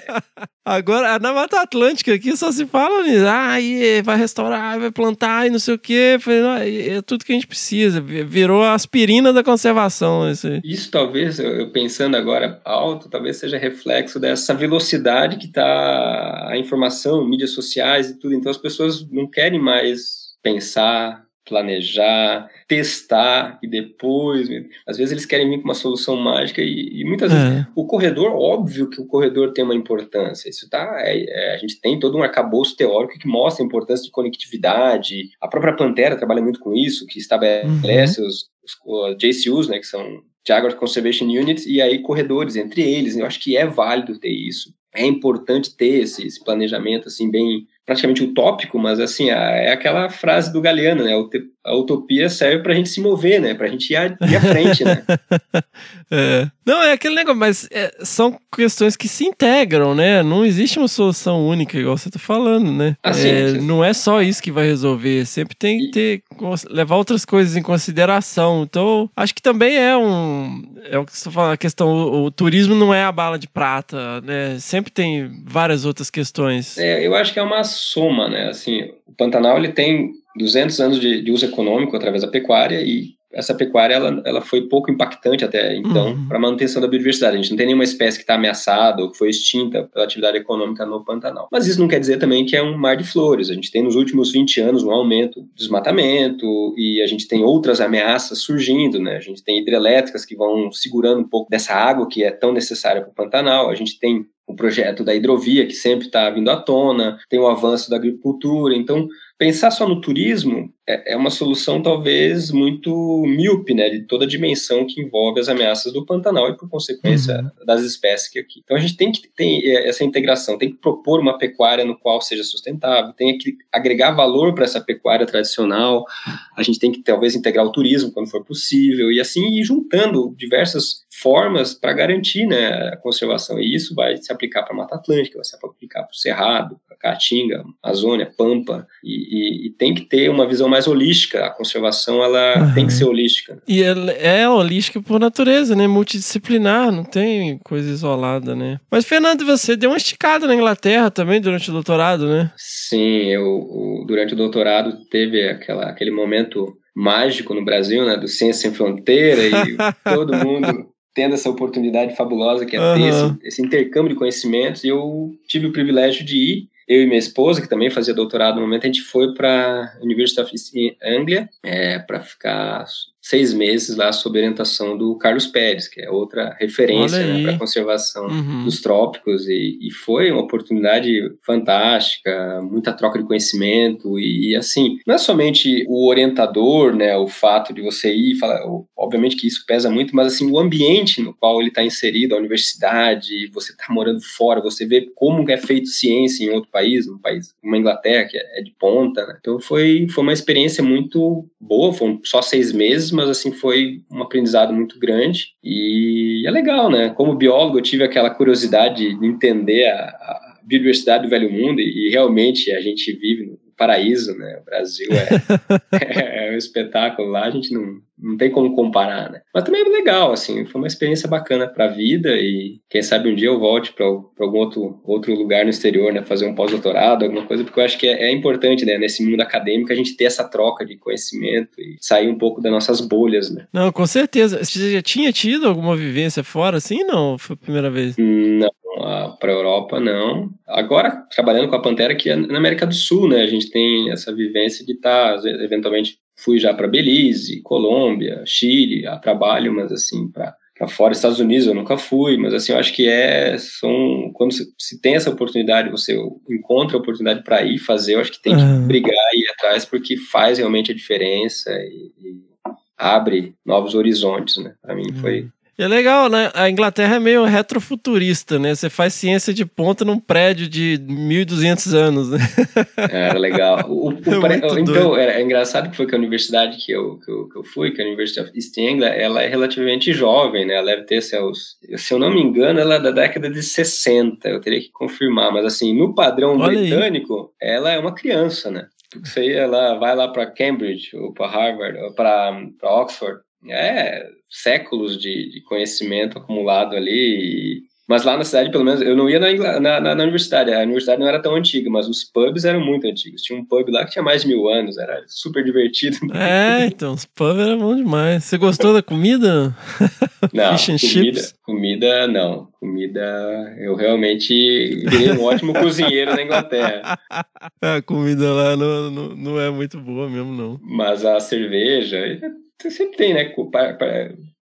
Agora, na Mata Atlântica aqui só se fala nisso. Ah, aí vai restaurar, vai plantar e não sei o quê. É tudo que a gente precisa. Vi- Virou a aspirina da conservação. Isso. Isso talvez, eu pensando agora alto, talvez seja reflexo dessa velocidade que está a informação, mídias sociais e tudo. Então as pessoas não querem mais pensar, planejar, testar e depois. Às vezes eles querem vir com uma solução mágica e, e muitas vezes É. o corredor, óbvio que o corredor tem uma importância. Isso tá, é- é, a gente tem todo um arcabouço teórico que mostra a importância de conectividade. A própria Pantera trabalha muito com isso, que estabelece os, os, os JCUs, né, que são Jaguar Conservation Units, e aí corredores entre eles. Eu acho que é válido ter isso. É importante ter esse, esse planejamento assim bem praticamente utópico, mas assim, é aquela frase do Galeano, né? A ut- A utopia serve pra gente se mover, né? Pra gente ir, a, ir à frente, né? É. Não, é aquele negócio, mas é, são questões que se integram, né? Não existe uma solução única, igual você tá falando, né? Ah, sim, É, sim. não é só isso que vai resolver. Sempre tem que ter, levar outras coisas em consideração. Então, acho que também é um. É o que você tá falando, a questão. O, o turismo não é a bala de prata, né? Sempre tem várias outras questões. É, eu acho que é uma soma, né? Assim, o Pantanal ele tem 200 anos de, de uso econômico através da pecuária e essa pecuária ela, ela foi pouco impactante até então Uhum. para a manutenção da biodiversidade. A gente não tem nenhuma espécie que está ameaçada ou que foi extinta pela atividade econômica no Pantanal. Mas isso não quer dizer também que é um mar de flores. A gente tem nos últimos 20 anos um aumento do desmatamento e a gente tem outras ameaças surgindo, né? A gente tem hidrelétricas que vão segurando um pouco dessa água que é tão necessária para o Pantanal. A gente tem o projeto da hidrovia que sempre está vindo à tona, tem o avanço da agricultura. Então, pensar só no turismo é, é uma solução talvez muito míope, né, de toda a dimensão que envolve as ameaças do Pantanal e, por consequência, das espécies que aqui. Então, a gente tem que ter essa integração, tem que propor uma pecuária no qual seja sustentável, tem que agregar valor para essa pecuária tradicional, a gente tem que talvez integrar o turismo quando for possível e assim ir juntando diversas formas para garantir né, a conservação. E isso vai se aplicar para a Mata Atlântica, vai se aplicar para o Cerrado, para Caatinga, Amazônia, Pampa, e, e, e, tem que ter uma visão mais holística. A conservação ela uhum. tem que ser holística. E ela é holística por natureza, né? Multidisciplinar, não tem coisa isolada, né? Mas, Fernando, você deu uma esticada na Inglaterra também durante o doutorado, né? Sim, eu, durante o doutorado teve aquela, aquele momento mágico no Brasil, né? Do Ciência Sem Fronteira e todo mundo tendo essa oportunidade fabulosa que é Uhum. ter esse, esse intercâmbio de conhecimentos. E eu tive o privilégio de ir. Eu e minha esposa, que também fazia doutorado no momento, a gente foi para a University of East Anglia é, para ficar seis meses lá sob orientação do Carlos Pérez, que é outra referência né, para a conservação Uhum. dos trópicos. E, e foi uma oportunidade fantástica, muita troca de conhecimento. E, e, assim, não é somente o orientador, né, o fato de você ir, falar, obviamente que isso pesa muito, mas assim, o ambiente no qual ele está inserido, a universidade, você está morando fora, você vê como é feito ciência em outro país, um país, uma Inglaterra que é de ponta, né? Então foi, foi uma experiência muito boa, foram só seis meses, mas assim foi um aprendizado muito grande e é legal, né? Como biólogo eu tive aquela curiosidade de entender a, a biodiversidade do velho mundo e, e realmente a gente vive paraíso, né? O Brasil é, é, um espetáculo lá, a gente não, não tem como comparar, né? Mas também é legal, assim, foi uma experiência bacana para a vida e quem sabe um dia eu volte para algum outro, outro lugar no exterior, né? Fazer um pós-doutorado, alguma coisa, porque eu acho que é, é, importante, né? Nesse mundo acadêmico a gente ter essa troca de conhecimento e sair um pouco das nossas bolhas, né? Não, com certeza. Você já tinha tido alguma vivência fora, assim, não? Foi a primeira vez? Não, para a Europa não. Agora, trabalhando com a Pantera, que é na América do Sul, né? A gente tem essa vivência de estar, tá, eventualmente, fui já para Belize, Colômbia, Chile, a trabalho, mas assim, para para fora, Estados Unidos eu nunca fui, mas assim, eu acho que é, são, quando se, se tem essa oportunidade, você encontra a oportunidade para ir fazer, eu acho que tem que Uhum. brigar e ir atrás, porque faz realmente a diferença e, e abre novos horizontes, né, para mim foi... E é legal, né? A Inglaterra é meio retrofuturista, né? Você faz ciência de ponta num prédio de 1200 anos, né? Era legal. O, o, É então, é, é engraçado que foi que a universidade que eu, que eu, que eu fui, que é a University of East Anglia, ela é relativamente jovem, né? Ela deve ter seus... Se eu não me engano, ela é da década de 60, eu teria que confirmar, mas assim, no padrão Olha aí. britânico, ela é uma criança, né? Porque Você ela vai lá para Cambridge, ou para Harvard, ou para Oxford, é séculos de, de conhecimento acumulado ali. Mas lá na cidade, pelo menos, eu não ia na, na, na- na universidade. A universidade não era tão antiga, mas os pubs eram muito antigos. Tinha um pub lá que tinha mais de mil anos, era super divertido. É, então, os pubs era bom demais. Você gostou da comida? Não, Fish and comida, chips? comida não. Comida, eu realmente virei um ótimo cozinheiro na Inglaterra. A comida lá não, não, não é muito boa mesmo, não. Mas a cerveja, você sempre tem, né?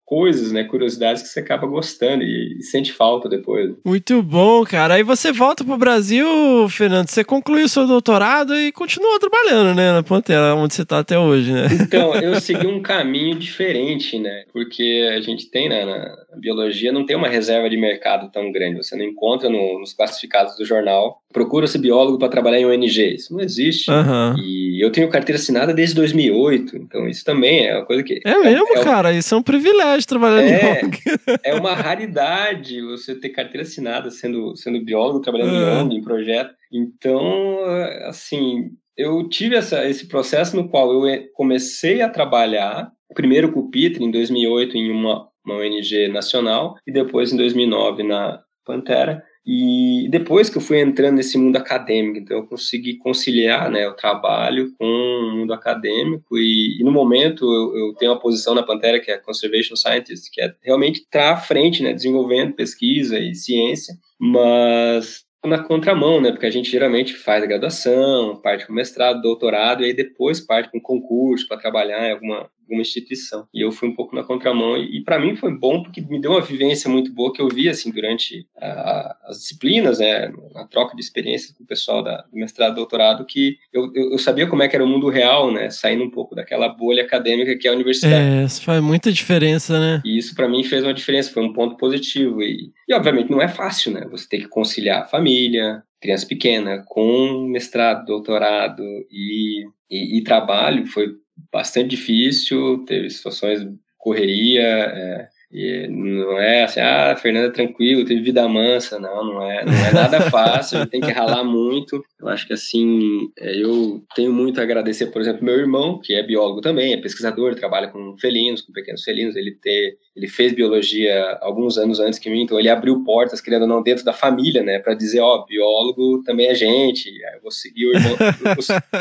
Coisas, né? Curiosidades que você acaba gostando e, e sente falta depois. Muito bom, cara. Aí você volta pro Brasil, Fernando. Você concluiu seu doutorado e continua trabalhando, né, na Pantera, onde você tá até hoje, né? Então, eu segui um caminho diferente, né? Porque a gente tem, né, na biologia, não tem uma reserva de mercado tão grande. Você não encontra no- nos classificados do jornal. Procura-se biólogo para trabalhar em ONG. Isso não existe. Aham. E eu tenho carteira assinada desde 2008. Então, isso também é uma coisa que. É mesmo, é, cara. Isso é um privilégio trabalhar É. em ONG. é uma raridade você ter carteira assinada sendo, sendo biólogo, trabalhando É. em ONG, em projeto. Então, assim, eu tive essa, esse processo no qual eu eh, comecei a trabalhar, primeiro com o Pitre, em 2008, em uma, uma ONG nacional, e depois em 2009 na Pantera. E depois que eu fui entrando nesse mundo acadêmico, então eu consegui conciliar né, o trabalho com o mundo acadêmico. E, e no momento eu, eu, tenho uma posição na Pantera que é Conservation Scientist, que é realmente estar à frente, né, desenvolvendo pesquisa e ciência, mas na contramão, né? Porque a gente geralmente faz a graduação, parte com mestrado, doutorado, e aí depois parte com concurso para trabalhar em alguma, alguma instituição. E eu fui um pouco na contramão, e, e para mim foi bom porque me deu uma vivência muito boa que eu vi, assim, durante a, as disciplinas, né? Na troca de experiências com o pessoal da, do mestrado, doutorado, que eu, eu, eu, sabia como é que era o mundo real, né? Saindo um pouco daquela bolha acadêmica que é a universidade. É, isso faz muita diferença, né? E isso para mim fez uma diferença, foi um ponto positivo. E, e obviamente não é fácil, né? Você tem que conciliar a família, criança pequena, com mestrado, doutorado e, e, e trabalho, foi bastante difícil, teve situações de correria, é, e não é assim, ah, Fernanda é tranquilo, teve vida mansa, não, não é, não é nada fácil, tem que ralar muito. Eu acho que assim, é, eu tenho muito a agradecer, por exemplo, meu irmão, que é biólogo também, é pesquisador, trabalha com felinos, com pequenos felinos, ele ter, ele fez biologia alguns anos antes que mim, então ele abriu portas, querendo ou não, dentro da família, né, para dizer, ó, biólogo também é gente, eu vou seguir o irmão,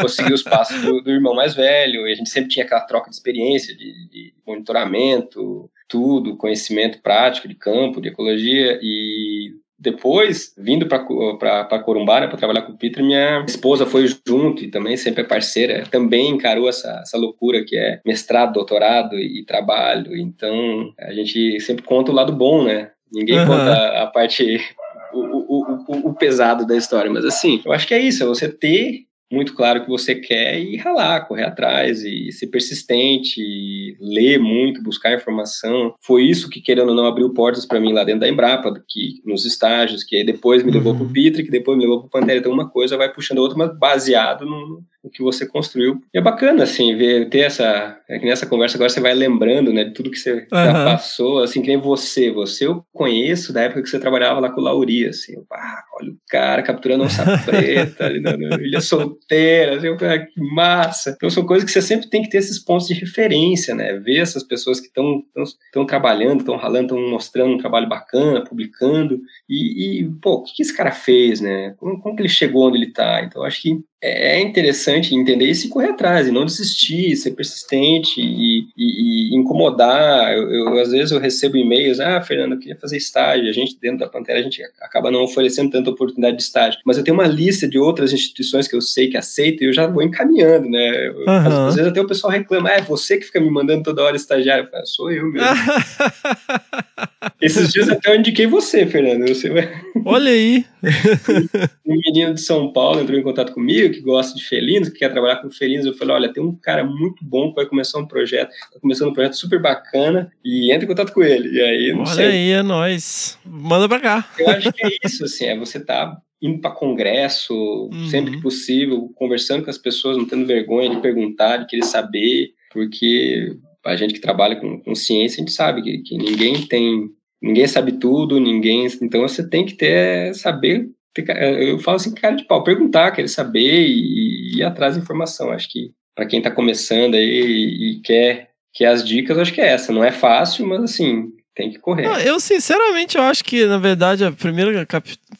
vou seguir os passos do, do, irmão mais velho, e a gente sempre tinha aquela troca de experiência, de, de monitoramento, tudo, conhecimento prático de campo, de ecologia e depois, vindo para Corumbá, né, para trabalhar com o Peter, minha esposa foi junto e também sempre é parceira, também encarou essa, essa loucura que é mestrado, doutorado e, e trabalho. Então, a gente sempre conta o lado bom, né? Ninguém uhum. conta a parte, o, o, o, o pesado da história. Mas, assim, eu acho que é isso, é você ter muito claro o que você quer e ralar, correr atrás e ser persistente, ler muito, buscar informação. Foi isso que, querendo ou não, abriu portas para mim lá dentro da Embrapa, que, nos estágios, que depois me levou uhum. para o Pitre, que depois me levou para o Pantera. Então, uma coisa vai puxando a outra, mas baseado no, no que você construiu. E é bacana, assim, ver, ter essa. É que nessa conversa agora você vai lembrando, né, de tudo que você uhum. já passou, assim, que nem você. Você eu conheço da época que você trabalhava lá com o Lauri, assim. Ah, olha o cara capturando onça preta ali na, na Ilha Solteira, assim, ah, que massa. Então são coisas que você sempre tem que ter esses pontos de referência, né? Ver essas pessoas que estão trabalhando, estão ralando, estão mostrando um trabalho bacana, publicando. E, e pô, o que, que esse cara fez, né? Como, como que ele chegou onde ele está? Então acho que é interessante entender isso e correr atrás, e não desistir, ser persistente e, e, e incomodar. Eu, eu, às vezes eu recebo e-mails, ah, Fernando, eu queria fazer estágio. A gente, dentro da Pantera, a gente acaba não oferecendo tanta oportunidade de estágio. Mas eu tenho uma lista de outras instituições que eu sei que aceitam e eu já vou encaminhando, né? uhum. às, às, vezes até o pessoal reclama, ah, é você que fica me mandando toda hora estagiário. Eu falo, sou eu mesmo. Esses dias até eu indiquei você, Fernando. Você vai... Olha aí. um menino de São Paulo entrou em contato comigo que gosta de felinos, que quer trabalhar com felinos. Eu falei: olha, tem um cara muito bom que vai começar um projeto, tá começando um projeto super bacana e entra em contato com ele. E aí, não olha sei. aí, é nóis. Manda pra cá. Eu acho que é isso, assim, é você tá indo para congresso uhum. sempre que possível, conversando com as pessoas, não tendo vergonha de perguntar, de querer saber, porque a gente que trabalha com, com ciência, a gente sabe que, que ninguém tem ninguém sabe tudo, ninguém. Então você tem que ter saber. Eu falo assim, cara de pau, perguntar, querer saber e, e ir atrás da informação. Acho que para quem está começando aí e, e quer, quer as dicas, acho que é essa. Não é fácil, mas assim, tem que correr. Não, eu, sinceramente, eu acho que, na verdade, a primeira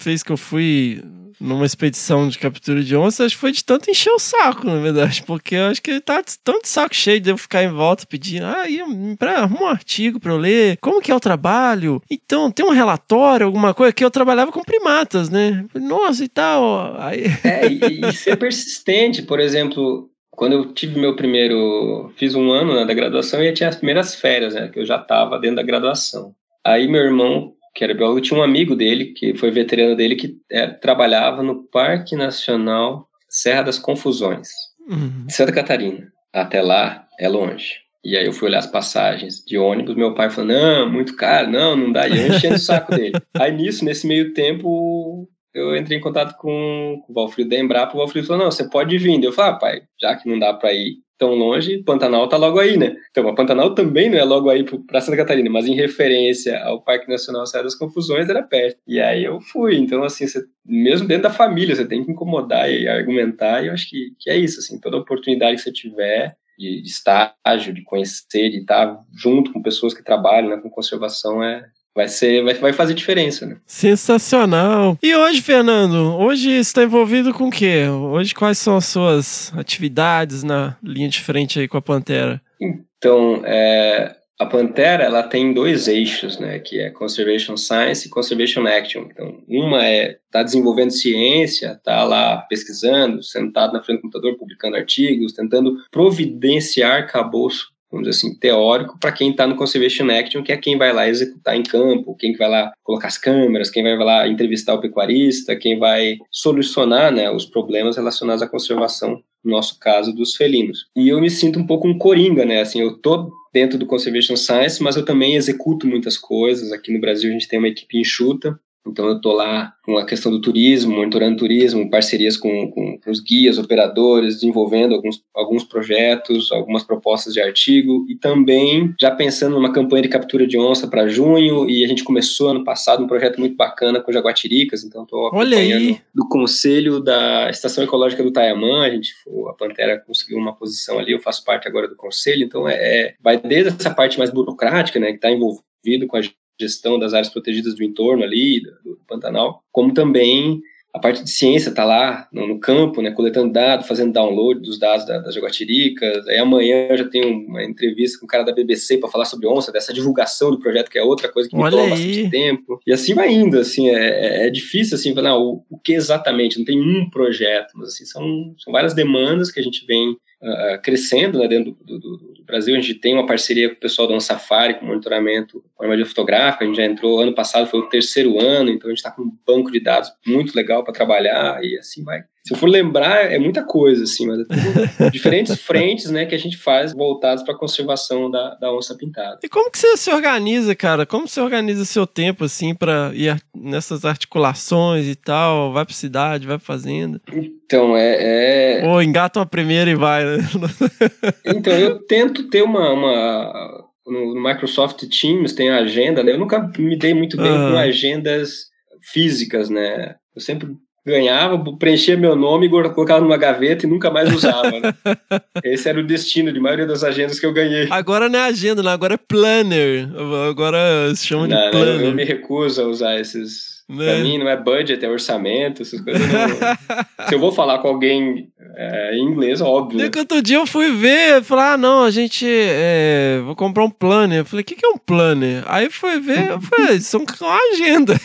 vez que eu fui numa expedição de captura de onça, acho que foi de tanto encher o saco, na verdade, porque eu acho que ele tá de saco cheio de eu ficar em volta pedindo, ah, pra, arruma um artigo pra eu ler, como que é o trabalho? Então, tem um relatório, alguma coisa, que eu trabalhava com primatas, né? Nossa, e tal. Aí... É, e, e ser persistente, por exemplo, quando eu tive meu primeiro, fiz um ano né, da graduação e tinha as primeiras férias, né, que eu já estava dentro da graduação. Aí meu irmão que era biólogo, tinha um amigo dele, que foi veterano dele, que é, trabalhava no Parque Nacional Serra das Confusões, uhum. Santa Catarina. Até lá é longe. E aí eu fui olhar as passagens de ônibus, meu pai falou, não, muito caro, não, não dá. E eu enchendo o saco dele. Aí nisso, nesse meio tempo, eu entrei em contato com, o Valfrido da Embrapa, o Valfrido falou, não, você pode vir. Eu falei, ah, pai, já que não dá para ir tão longe, Pantanal tá logo aí, né? Então, a Pantanal também não é logo aí para Santa Catarina, mas em referência ao Parque Nacional Serra das Confusões era perto. E aí eu fui. Então, assim, você, mesmo dentro da família, você tem que incomodar e argumentar, e eu acho que, que é isso, assim, toda oportunidade que você tiver de, de estágio, de conhecer, de estar junto com pessoas que trabalham né, com conservação é, vai ser, vai, vai fazer diferença, né? Sensacional. E hoje, Fernando, hoje você está envolvido com o quê? Hoje quais são as suas atividades na linha de frente aí com a Pantera? Então, é, a Pantera ela tem dois eixos, né, que é Conservation Science e Conservation Action. Então, uma é tá desenvolvendo ciência, tá lá pesquisando, sentado na frente do computador, publicando artigos, tentando providenciar cabouço vamos dizer assim, teórico para quem está no Conservation Action, que é quem vai lá executar em campo, quem vai lá colocar as câmeras, quem vai lá entrevistar o pecuarista, quem vai solucionar né, os problemas relacionados à conservação, no nosso caso, dos felinos. E eu me sinto um pouco um coringa, né? Assim, eu tô dentro do Conservation Science, mas eu também executo muitas coisas. Aqui no Brasil a gente tem uma equipe enxuta, então eu estou lá com a questão do turismo, monitorando turismo, parcerias com, com, com, os guias, operadores, desenvolvendo alguns, alguns projetos, algumas propostas de artigo e também já pensando numa campanha de captura de onça para junho e a gente começou ano passado um projeto muito bacana com jaguatiricas, então estou acompanhando do conselho da Estação Ecológica do Taiamã, a gente a Pantera conseguiu uma posição ali, eu faço parte agora do conselho, então é, é vai desde essa parte mais burocrática, né, que está envolvido com a gestão das áreas protegidas do entorno ali, do, Pantanal, como também a parte de ciência está lá no, no, campo, né, coletando dados, fazendo download dos dados da, das jaguatiricas. Aí amanhã eu já tenho uma entrevista com o cara da BBC para falar sobre onça, dessa divulgação do projeto, que é outra coisa que me Olha toma aí. bastante tempo. E assim vai indo, assim, é, é, é difícil, assim, falar o, o, que exatamente, não tem um projeto, mas assim, são, são várias demandas que a gente vem uh, crescendo né, dentro do, do, do, Brasil. A gente tem uma parceria com o pessoal do Safari, com monitoramento com armadilha fotográfica. A gente já entrou ano passado, foi o terceiro ano, então a gente está com um banco de dados muito legal para trabalhar e assim vai. Se eu for lembrar, é muita coisa, assim, mas é diferentes frentes, né, que a gente faz voltadas para a conservação da, da onça pintada. E como que você se organiza, cara? Como você organiza seu tempo, assim, para ir nessas articulações e tal? Vai para cidade, vai pra fazenda? Então, é... é... Ou engata uma primeira e vai, né? então, eu tento ter uma... uma... No Microsoft Teams tem a agenda, né? Eu nunca me dei muito bem com agendas físicas, né? Eu sempre ganhava, preenchia meu nome, colocava numa gaveta e nunca mais usava. Né? Esse era o destino de maioria das agendas que eu ganhei. Agora não é agenda, não, agora é planner. Agora se chama de não, planner. Eu, eu me recuso a usar esses né? Pra mim não é budget, é orçamento, essas coisas. Não... Se eu vou falar com alguém é, em inglês, óbvio. E que outro dia eu fui ver, falar, ah, não, a gente é, vou comprar um planner. Eu falei, o que, que é um planner? Aí foi ver, eu falei, são uma agenda.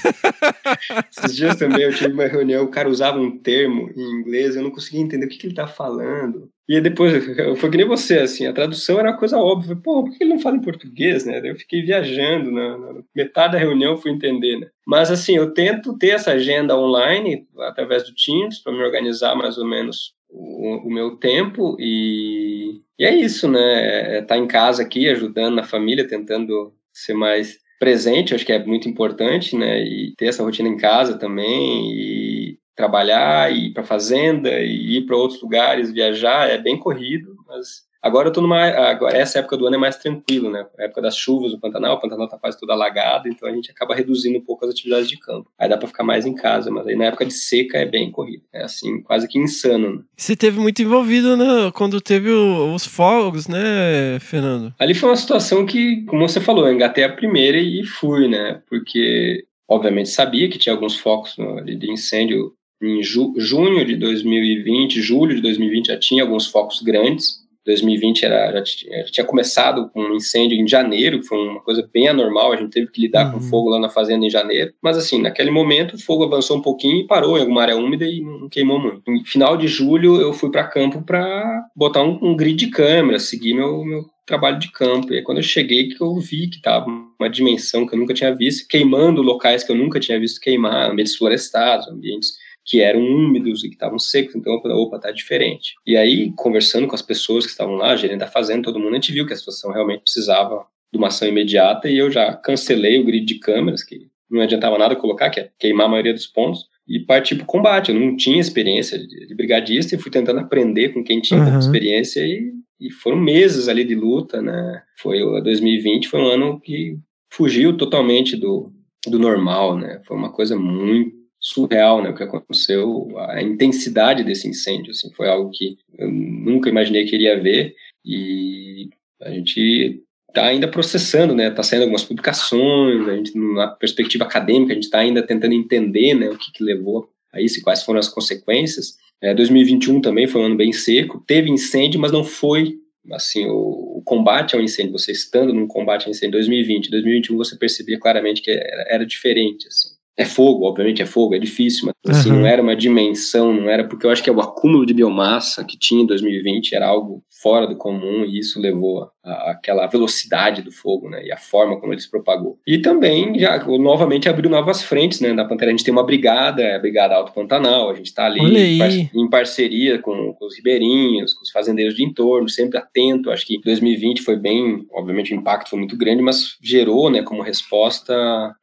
Esses dias também eu tive uma reunião, o cara usava um termo em inglês, eu não conseguia entender o que, que ele tá falando. E depois, foi que nem você, assim, a tradução era uma coisa óbvia. Pô, por que ele não fala em português, né? eu fiquei viajando, na, na, metade da reunião eu fui entender, né? Mas, assim, eu tento ter essa agenda online, através do Teams, para me organizar mais ou menos o, o, meu tempo e, e é isso, né? É estar tá em casa aqui, ajudando na família, tentando ser mais presente, acho que é muito importante, né? E ter essa rotina em casa também e trabalhar, ir para fazenda, e ir para outros lugares, viajar, é bem corrido, mas agora eu tô numa agora essa época do ano é mais tranquilo, né? A época das chuvas no Pantanal, o Pantanal tá quase tudo alagado, então a gente acaba reduzindo um pouco as atividades de campo. Aí dá para ficar mais em casa, mas aí na época de seca é bem corrido, é assim, quase que insano. Né? Você teve muito envolvido né, quando teve o, os fogos, né, Fernando? Ali foi uma situação que, como você falou, eu engatei a primeira e fui, né? Porque obviamente sabia que tinha alguns focos de incêndio em ju junho de 2020, julho de 2020 já tinha alguns focos grandes. 2020 era, já, tinha, já tinha começado com um incêndio em janeiro, que foi uma coisa bem anormal, a gente teve que lidar uhum. com fogo lá na fazenda em janeiro. Mas assim, naquele momento o fogo avançou um pouquinho e parou em alguma área úmida e não queimou muito. No final de julho eu fui para campo para botar um, um, grid de câmeras, seguir meu, meu trabalho de campo. E aí, quando eu cheguei, que eu vi que estava uma dimensão que eu nunca tinha visto, queimando locais que eu nunca tinha visto queimar, ambientes florestados, ambientes que eram úmidos e que estavam secos, então eu falei, opa, tá diferente. E aí, conversando com as pessoas que estavam lá, gerente da fazenda, todo mundo, a gente viu que a situação realmente precisava de uma ação imediata e eu já cancelei o grid de câmeras, que não adiantava nada colocar, que é queimar a maioria dos pontos, e parti para o combate. Eu não tinha experiência de, de, brigadista e fui tentando aprender com quem tinha uhum. experiência e, e foram meses ali de luta, né? Foi 2020 foi um ano que fugiu totalmente do, do normal, né? Foi uma coisa muito surreal, né, o que aconteceu, a intensidade desse incêndio, assim, foi algo que eu nunca imaginei que iria ver e a gente está ainda processando, né? Está saindo algumas publicações, a gente, na perspectiva acadêmica, a gente está ainda tentando entender né, o que, que levou a isso e quais foram as consequências. É, 2021 também foi um ano bem seco, teve incêndio, mas não foi assim o, o, combate ao incêndio. Você estando num combate ao incêndio em 2020, 2021 você percebia claramente que era, era diferente, assim. É fogo, obviamente é fogo, é difícil, mas assim, uhum. não era uma dimensão, não era porque eu acho que é o acúmulo de biomassa que tinha em 2020 era algo fora do comum e isso levou a, aquela velocidade do fogo, né, e a forma como ele se propagou. E também já novamente abriu novas frentes, né, na Pantera a gente tem uma brigada, é a Brigada Alto Pantanal, a gente está ali em, em, parceria com, com, os ribeirinhos, com os fazendeiros de entorno, sempre atento. Acho que 2020 foi bem, obviamente o impacto foi muito grande, mas gerou, né, como resposta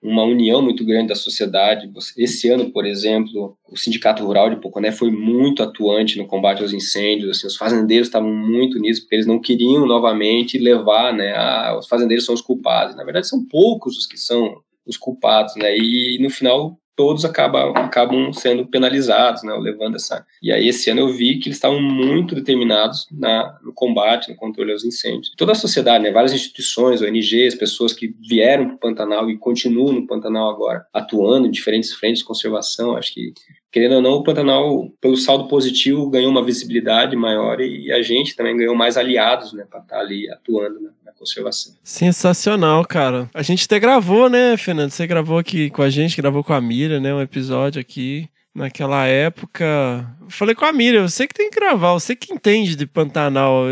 uma união muito grande da sociedade. Esse ano, por exemplo, o Sindicato Rural de Poconé foi muito atuante no combate aos incêndios, assim, os fazendeiros estavam muito nisso, porque eles não queriam novamente levar, né, a, os fazendeiros são os culpados. Na verdade, são poucos os que são os culpados, né, e no final todos acabam, acabam sendo penalizados, né, levando essa... E aí esse ano eu vi que eles estavam muito determinados na, no combate, no controle aos incêndios. Toda a sociedade, né, várias instituições, ONGs, pessoas que vieram para o Pantanal e continuam no Pantanal agora, atuando em diferentes frentes de conservação, acho que querendo ou não, o Pantanal, pelo saldo positivo, ganhou uma visibilidade maior e a gente também ganhou mais aliados, né, para estar tá ali atuando né, na conservação. Sensacional, cara. A gente até gravou, né, Fernando? Você gravou aqui com a gente, gravou com a Mira, né, um episódio aqui. Naquela época, falei com a Mira, você que tem que gravar, você que entende de Pantanal.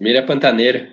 Mira é pantaneira.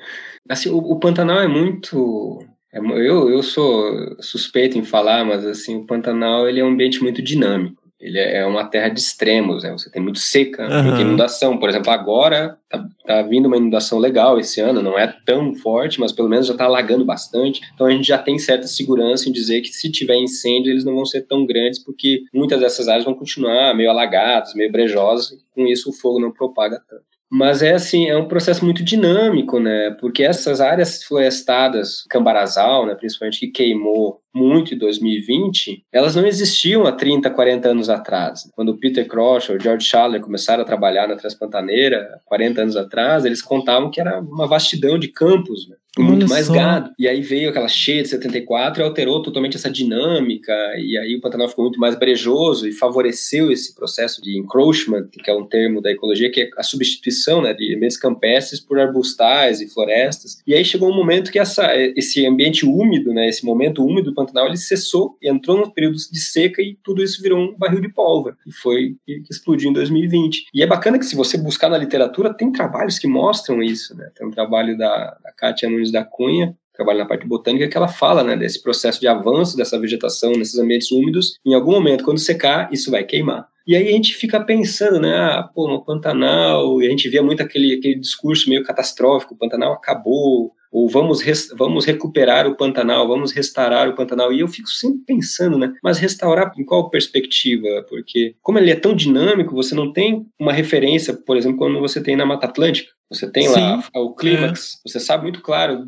Assim, o, o Pantanal é muito é eu, eu sou suspeito em falar, mas assim, o Pantanal ele é um ambiente muito dinâmico ele é uma terra de extremos, né? Você tem muito seca, uhum. muita inundação. Por exemplo, agora tá, tá, vindo uma inundação legal esse ano, não é tão forte, mas pelo menos já está alagando bastante. Então a gente já tem certa segurança em dizer que se tiver incêndio, eles não vão ser tão grandes, porque muitas dessas áreas vão continuar meio alagadas, meio brejosas, e com isso o fogo não propaga tanto. Mas é assim, é um processo muito dinâmico, né? Porque essas áreas florestadas, Cambarazal, né, principalmente que queimou muito em 2020, elas não existiam há 30, 40 anos atrás. Quando o Peter Crouch ou o George Schaller começaram a trabalhar na Transpantaneira, 40 anos atrás, eles contavam que era uma vastidão de campos, né? muito mais gado. E aí veio aquela cheia de 74 e alterou totalmente essa dinâmica, e aí o Pantanal ficou muito mais brejoso e favoreceu esse processo de encroachment, que é um termo da ecologia, que é a substituição né, de ambientes campestres por arbustais e florestas. E aí chegou um momento que essa, esse ambiente úmido, né, esse momento úmido do Pantanal, ele cessou e entrou num período de seca e tudo isso virou um barril de pólvora, e foi que explodiu em 2020. E é bacana que se você buscar na literatura, tem trabalhos que mostram isso, né? Tem um trabalho da, da Kátia Nunes da Cunha, trabalha na parte botânica, que ela fala né, desse processo de avanço dessa vegetação nesses ambientes úmidos. Em algum momento, quando secar, isso vai queimar. E aí a gente fica pensando, né? Ah, pô, no Pantanal, e a gente via muito aquele, aquele discurso meio catastrófico, o Pantanal acabou, ou vamos, vamos recuperar o Pantanal, vamos restaurar o Pantanal. E eu fico sempre pensando, né? Mas restaurar em qual perspectiva? Porque, como ele é tão dinâmico, você não tem uma referência, por exemplo, quando você tem na Mata Atlântica. Você tem Sim. lá o clímax, é. você sabe muito claro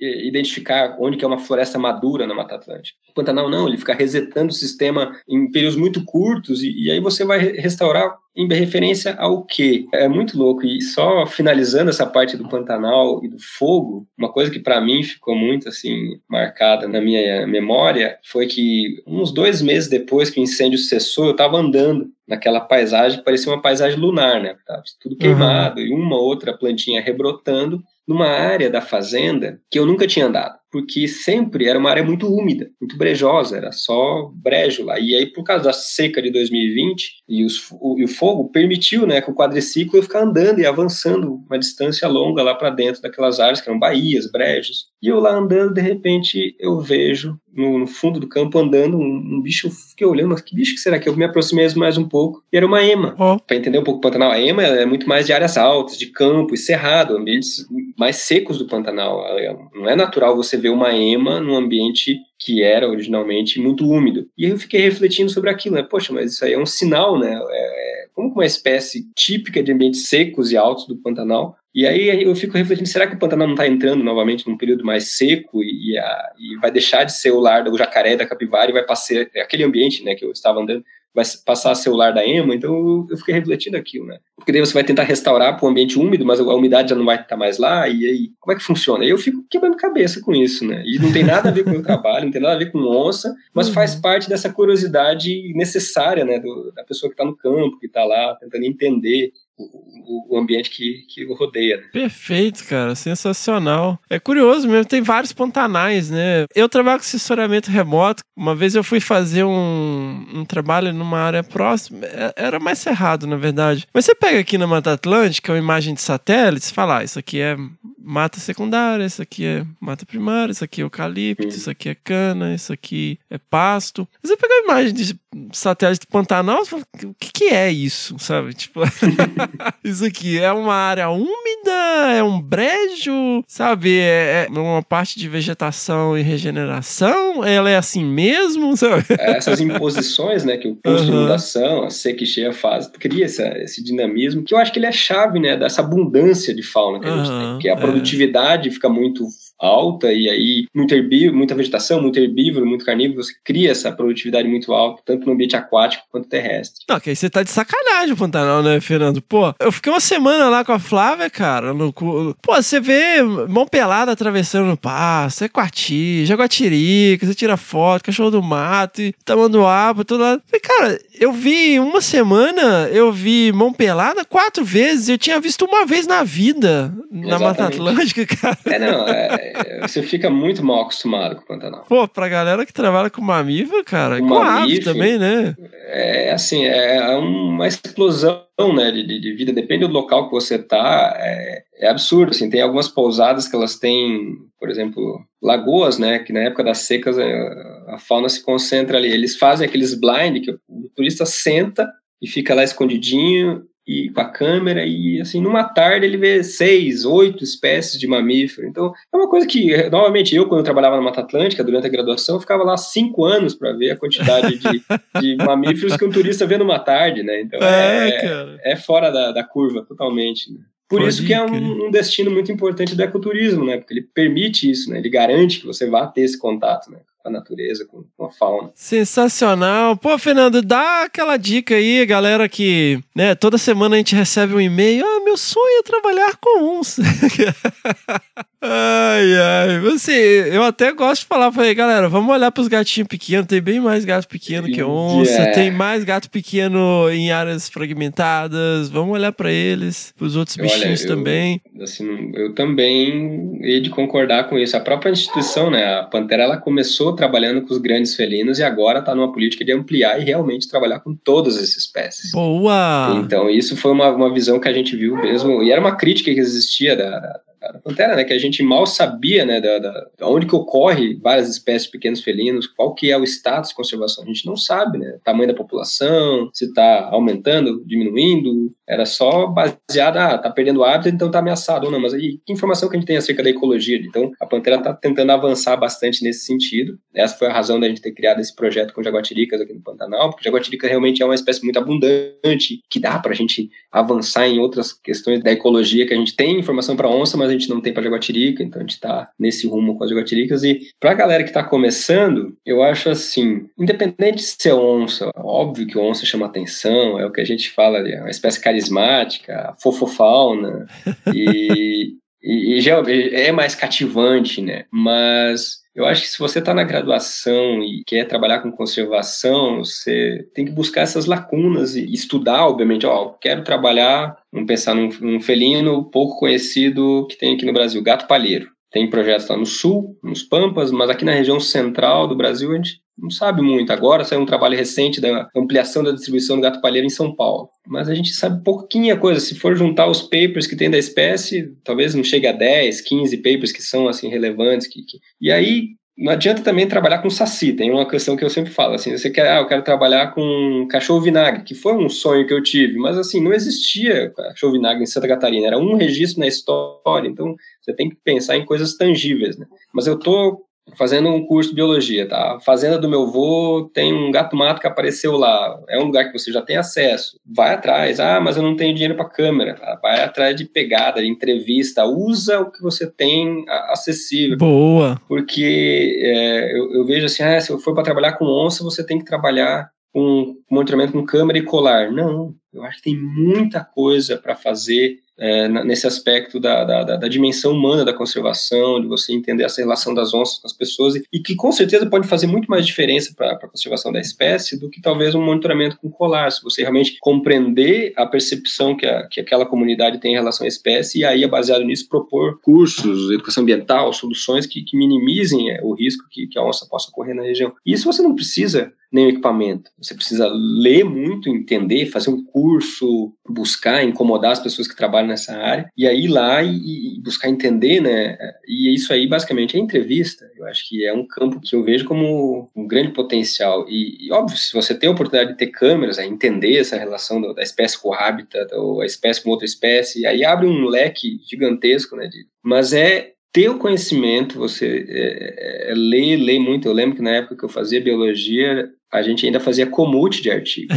identificar onde que é uma floresta madura na Mata Atlântica. O Pantanal não, ele fica resetando o sistema em períodos muito curtos e, e aí você vai restaurar em referência ao quê? É muito louco. E só finalizando essa parte do Pantanal e do fogo, uma coisa que para mim ficou muito assim marcada na minha memória foi que uns dois meses depois que o incêndio cessou, eu estava andando naquela paisagem que parecia uma paisagem lunar, né? Tava tudo queimado uhum. e uma outra plantinha rebrotando numa área da fazenda que eu nunca tinha andado, porque sempre era uma área muito úmida, muito brejosa, era só brejo lá. E aí, por causa da seca de 2020 e, os, o, e o fogo, permitiu né, que o quadriciclo ficar andando e avançando uma distância longa lá para dentro daquelas áreas que eram baías, brejos. E eu lá andando, de repente, eu vejo no, no fundo do campo andando um, um, bicho, eu fiquei olhando, mas que bicho que será que eu me aproximei mais um pouco? E era uma ema. Oh. Para entender um pouco o Pantanal, a ema é muito mais de áreas altas, de campo e cerrado, ambientes mais secos do Pantanal. É, não é natural você ver uma ema num ambiente que era originalmente muito úmido. E aí eu fiquei refletindo sobre aquilo, né? Poxa, mas isso aí é um sinal, né? É, é como uma espécie típica de ambientes secos e altos do Pantanal. E aí eu fico refletindo, será que o Pantanal não está entrando novamente num período mais seco e, a, e, vai deixar de ser o lar do jacaré da capivara e vai passar aquele ambiente, né, que eu estava andando, vai passar a ser o lar da ema, então eu, fiquei refletindo aquilo, né? Porque daí você vai tentar restaurar para o ambiente úmido, mas a umidade já não vai estar mais lá, e aí, como é que funciona? Eu fico quebrando cabeça com isso, né? E não tem nada a ver com o meu trabalho, não tem nada a ver com onça, mas Uhum. faz parte dessa curiosidade necessária, né, do- da pessoa que está no campo, que está lá tentando entender o, o- ambiente que, que o rodeia, né? Perfeito, cara, sensacional. É curioso mesmo, tem vários pantanais, né? Eu trabalho com assessoramento remoto. Uma vez eu fui fazer um, um trabalho numa área próxima, é- era mais cerrado, na verdade. Mas você pega aqui na Mata Atlântica uma imagem de satélite, você fala, ah, isso aqui é mata secundária, isso aqui é mata primária, isso aqui é eucalipto, isso aqui é cana, isso aqui é pasto. Você pega a imagem de satélite do Pantanal, o que, que é isso, sabe? Tipo, isso aqui é uma área úmida, é um brejo, sabe? É, é uma parte de vegetação e regeneração, ela é assim mesmo, sabe? Essas imposições, né, que o custo de Aham. inundação, a seca e cheia faz, cria essa, esse dinamismo, que eu acho que ele é chave, né, dessa abundância de fauna que a gente Aham, tem, porque a é. produtividade fica muito alta e aí muito herbívoro, muita vegetação, muito herbívoro, muito carnívoro, você cria essa produtividade muito alta, tanto no ambiente aquático quanto terrestre. Não, que aí você tá de sacanagem o Pantanal, né, Fernando? Pô, eu fiquei uma semana lá com a Flávia, cara. No, pô, você vê mão pelada atravessando no passo, é Quati, Jaguatirica, você tira foto, cachorro do mato, e tamanduá, tudo lá. Falei, cara, eu vi uma semana, eu vi mão pelada quatro vezes, eu tinha visto uma vez na vida, na Mata Exatamente. Atlântica, cara. É, não, é- é- você fica muito mal acostumado com o Pantanal. Pô, pra galera que trabalha com mamífero, cara, Com com ave mamífero. Também, né? É assim, é uma explosão né, de, de- vida, depende do local que você tá, é, é absurdo, assim, tem algumas pousadas que elas têm, por exemplo, lagoas, né, que na época das secas é, a fauna se concentra ali, eles fazem aqueles blind, que o turista senta e fica lá escondidinho, e com a câmera, e assim, numa tarde ele vê seis, oito espécies de mamífero, então é uma coisa que, novamente, eu quando eu trabalhava na Mata Atlântica, durante a graduação, eu ficava lá cinco anos para ver a quantidade de, de mamíferos que um turista vê numa tarde, né? Então É, é, cara. é fora da, da curva totalmente. Né? Por Pode isso que é um, um destino muito importante do ecoturismo, né? Porque ele permite isso, né? Ele garante que você vá ter esse contato, né? Com a natureza, com, com a fauna. Sensacional. Pô, Fernando, dá aquela dica aí, galera, que, né, toda semana a gente recebe um e-mail. Ah, meu sonho é trabalhar com uns. ai, ai. Você, eu até gosto de falar pra aí, galera, vamos olhar pros gatinhos pequenos. Tem bem mais gato pequeno que onça. Yeah. Tem mais gato pequeno em áreas fragmentadas. Vamos olhar pra eles, pros outros Olha, bichinhos eu- também. Assim, eu também hei de concordar com isso. A própria instituição, né? A Pantera, ela começou trabalhando com os grandes felinos e agora está numa política de ampliar e realmente trabalhar com todas as espécies. Boa! Então, isso foi uma, uma visão que a gente viu mesmo, e era uma crítica que existia da, da, da Pantera, né, que a gente mal sabia, né, da, da, da onde que ocorre várias espécies de pequenos felinos, qual que é o status de conservação, a gente não sabe, né, tamanho da população, se está aumentando, diminuindo, era só baseado, ah, tá perdendo hábitat, então tá ameaçado ou não, mas aí, que informação que a gente tem acerca da ecologia? Então, a Pantera está tentando avançar bastante nesse sentido, essa foi a razão da gente ter criado esse projeto com jaguatiricas aqui no Pantanal, porque jaguatirica realmente é uma espécie muito abundante, que dá para a gente avançar em outras questões da ecologia, que a gente tem informação para onça, mas a gente não tem para jaguatirica, então a gente está nesse rumo com as jaguatiricas. E para a galera que está começando, eu acho assim, independente de ser onça, óbvio que onça chama atenção, é o que a gente fala, é uma espécie carismática, fofofauna, e, e, e já é mais cativante, né? Mas eu acho que se você está na graduação e quer trabalhar com conservação, você tem que buscar essas lacunas e estudar, obviamente. Ó, quero trabalhar, vamos pensar num, num felino pouco conhecido que tem aqui no Brasil, gato palheiro. Tem projetos lá no sul, nos Pampas, mas aqui na região central do Brasil a gente não sabe muito. Agora saiu um trabalho recente da ampliação da distribuição do gato palheiro em São Paulo. Mas a gente sabe pouquinha coisa. Se for juntar os papers que tem da espécie, talvez não chegue a 10, 15 papers que são assim relevantes. Que, que... E aí não adianta também trabalhar com saci. Tem uma questão que eu sempre falo, assim, você quer, ah, eu quero trabalhar com cachorro vinagre, que foi um sonho que eu tive, mas assim, não existia cachorro vinagre em Santa Catarina, era um registro na história, então você tem que pensar em coisas tangíveis, né? Mas eu tô fazendo um curso de biologia, tá? A fazenda do meu avô tem um gato mato que apareceu lá. É um lugar que você já tem acesso. Vai atrás. Ah, mas eu não tenho dinheiro para câmera. Vai atrás de pegada, de entrevista. Usa o que você tem acessível. Boa. Porque é, eu, eu, vejo assim, ah, se eu for para trabalhar com onça, você tem que trabalhar um monitoramento com câmera e colar. Não, eu acho que tem muita coisa para fazer é, nesse aspecto da, da, da, dimensão humana da conservação, de você entender essa relação das onças com as pessoas, e, que com certeza pode fazer muito mais diferença para a conservação da espécie do que talvez um monitoramento com colar, se você realmente compreender a percepção que, a, que aquela comunidade tem em relação à espécie, e aí, baseado nisso, propor cursos, educação ambiental, soluções que, que minimizem é, o risco que, que a onça possa correr na região. E isso você não precisa nem o equipamento. Você precisa ler muito, entender, fazer um curso, buscar, incomodar as pessoas que trabalham nessa área, e aí ir lá e, e, buscar entender, né? E isso aí basicamente é entrevista. Eu acho que é um campo que eu vejo como um grande potencial. E, e óbvio, se você tem a oportunidade de ter câmeras, é entender essa relação do, da espécie com o habitat, ou a espécie com outra espécie, aí abre um leque gigantesco, né? De, mas é ter o conhecimento, você é, é, é ler, ler muito. Eu lembro que na época que eu fazia biologia, a gente ainda fazia comute de artigo.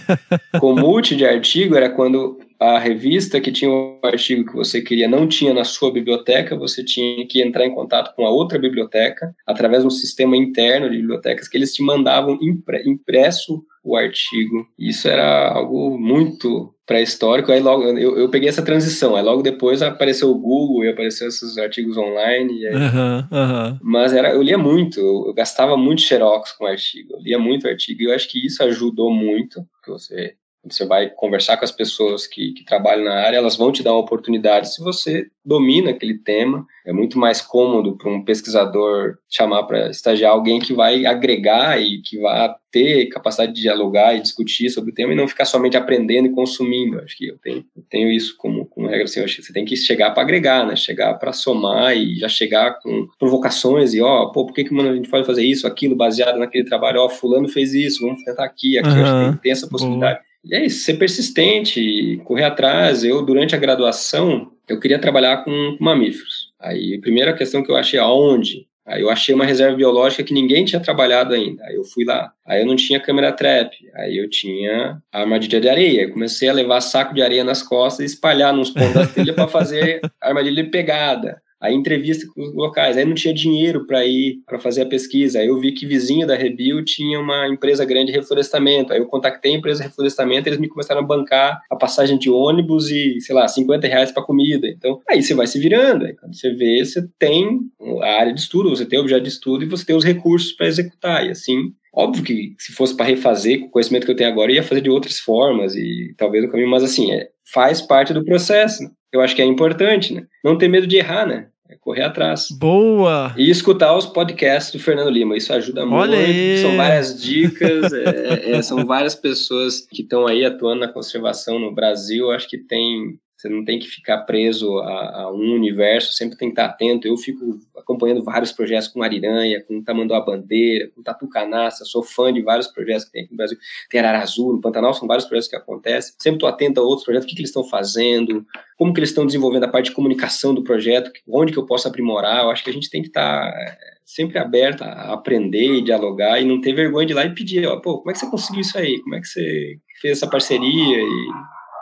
comute de artigo era quando a revista que tinha o artigo que você queria não tinha na sua biblioteca, você tinha que entrar em contato com a outra biblioteca através de um sistema interno de bibliotecas que eles te mandavam impresso o artigo. Isso era algo muito pré-histórico. Aí logo eu, eu peguei essa transição. Aí logo depois apareceu o Google e apareceu esses artigos online. Aí... Uhum, uhum. Mas era, eu lia muito. Eu, eu, gastava muito xerox com artigo. Eu lia muito artigo. E eu acho que isso ajudou muito. Que você você vai conversar com as pessoas que, que, trabalham na área, elas vão te dar uma oportunidade se você domina aquele tema. É muito mais cômodo para um pesquisador chamar para estagiar alguém que vai agregar e que vai ter capacidade de dialogar e discutir sobre o tema e não ficar somente aprendendo e consumindo. Acho que eu tenho, eu tenho isso como, como regra. Assim, você tem que chegar para agregar, né? Chegar para somar e já chegar com provocações e, ó, pô, por que, que mano, a gente pode fazer isso, aquilo, baseado naquele trabalho? Ó, fulano fez isso, vamos tentar aqui, aqui. Uhum. Acho que tem essa possibilidade. Boa. E é isso, ser persistente, correr atrás. Eu, durante a graduação, eu queria trabalhar com mamíferos. Aí, a primeira questão que eu achei, aonde? Aí eu achei uma reserva biológica que ninguém tinha trabalhado ainda. Aí eu fui lá. Aí eu não tinha câmera trap. Aí eu tinha armadilha de areia. Eu comecei a levar saco de areia nas costas e espalhar nos pontos da trilha para fazer armadilha de pegada aí entrevista com os locais, aí não tinha dinheiro para ir para fazer a pesquisa, aí eu vi que vizinho da Rebil tinha uma empresa grande de reflorestamento, aí eu contatei a empresa de reflorestamento, eles me começaram a bancar a passagem de ônibus e, sei lá, 50 reais para comida, então aí você vai se virando, aí quando você vê, você tem a área de estudo, você tem o objeto de estudo e você tem os recursos para executar, e assim Óbvio que se fosse para refazer com o conhecimento que eu tenho agora, ia fazer de outras formas e talvez o caminho, mas assim, é, faz parte do processo. Né? Eu acho que é importante, né? Não ter medo de errar, né? Correr atrás. Boa! E escutar os podcasts do Fernando Lima. Isso ajuda Olha muito. Aí. São várias dicas. é, é, são várias pessoas que estão aí atuando na conservação no Brasil. Acho que tem você não tem que ficar preso a, a, um universo, sempre tem que estar atento. Eu fico acompanhando vários projetos com Ariranha, com Tamanduá Bandeira, com Tatu Canaça, sou fã de vários projetos que tem aqui no Brasil. Tem Ararazu, no Pantanal, são vários projetos que acontecem. Sempre estou atento a outros projetos, o que, que eles estão fazendo, como que eles estão desenvolvendo a parte de comunicação do projeto, onde que eu posso aprimorar. Eu acho que a gente tem que estar é, sempre aberto a aprender e dialogar e não ter vergonha de ir lá e pedir, ó, pô, como é que você conseguiu isso aí? Como é que você fez essa parceria? E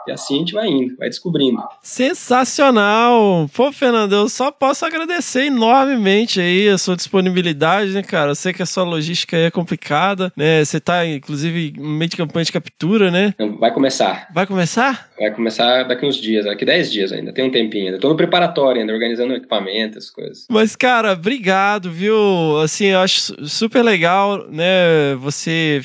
e assim a gente vai indo, vai descobrindo. Sensacional! Pô, Fernando, eu só posso agradecer enormemente aí a sua disponibilidade, né, cara? Eu sei que a sua logística aí é complicada, né? Você tá, inclusive, no meio de campanha de captura, né? Vai começar. Vai começar? Vai começar daqui uns dias, daqui 10 dias ainda, tem um tempinho ainda. Tô no preparatório ainda, organizando equipamento, as coisas. Mas, cara, obrigado, viu? Assim, eu acho super legal, né, você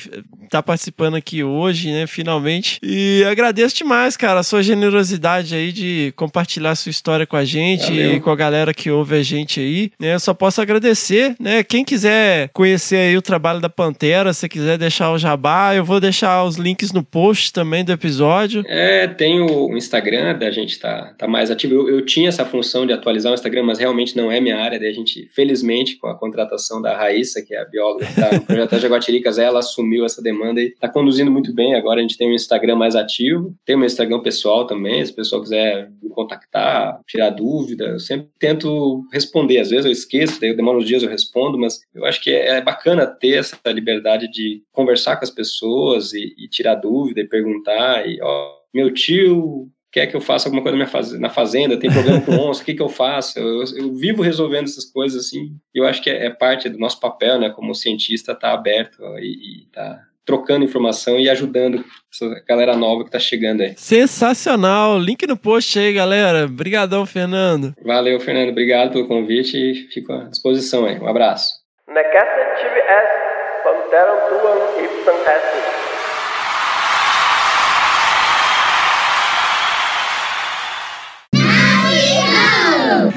tá participando aqui hoje, né, finalmente. E agradeço demais, cara, a sua generosidade aí de compartilhar a sua história com a gente Valeu. e com a galera que ouve a gente aí. Né, eu só posso agradecer, né? Quem quiser conhecer aí o trabalho da Pantera, se quiser deixar o jabá, eu vou deixar os links no post também do episódio. É, tem o Instagram, da gente tá, tá mais ativo. Eu, eu tinha essa função de atualizar o Instagram, mas realmente não é minha área, daí a gente, felizmente, com a contratação da Raíssa, que é a bióloga que tá no projeto Jaguatiricas, ela assumiu essa demanda e está conduzindo muito bem. Agora a gente tem um Instagram mais ativo, tem o meu Instagram pessoal também, se o pessoal quiser me contactar, tirar dúvida, eu sempre tento responder. Às vezes eu esqueço, daí eu demoro uns dias eu respondo, mas eu acho que é, é bacana ter essa liberdade de conversar com as pessoas e, e tirar dúvida e perguntar. E, ó, meu tio quer que eu faça alguma coisa na fazenda, tem problema com onça, o que, que eu faço? Eu, eu, vivo resolvendo essas coisas assim. Eu acho que é, é, parte do nosso papel, né, como cientista, estar tá aberto e, e tá trocando informação e ajudando essa galera nova que tá chegando aí. Sensacional. Link no post aí, galera. Obrigadão, Fernando. Valeu, Fernando. Obrigado pelo convite e fico à disposição aí. Um abraço.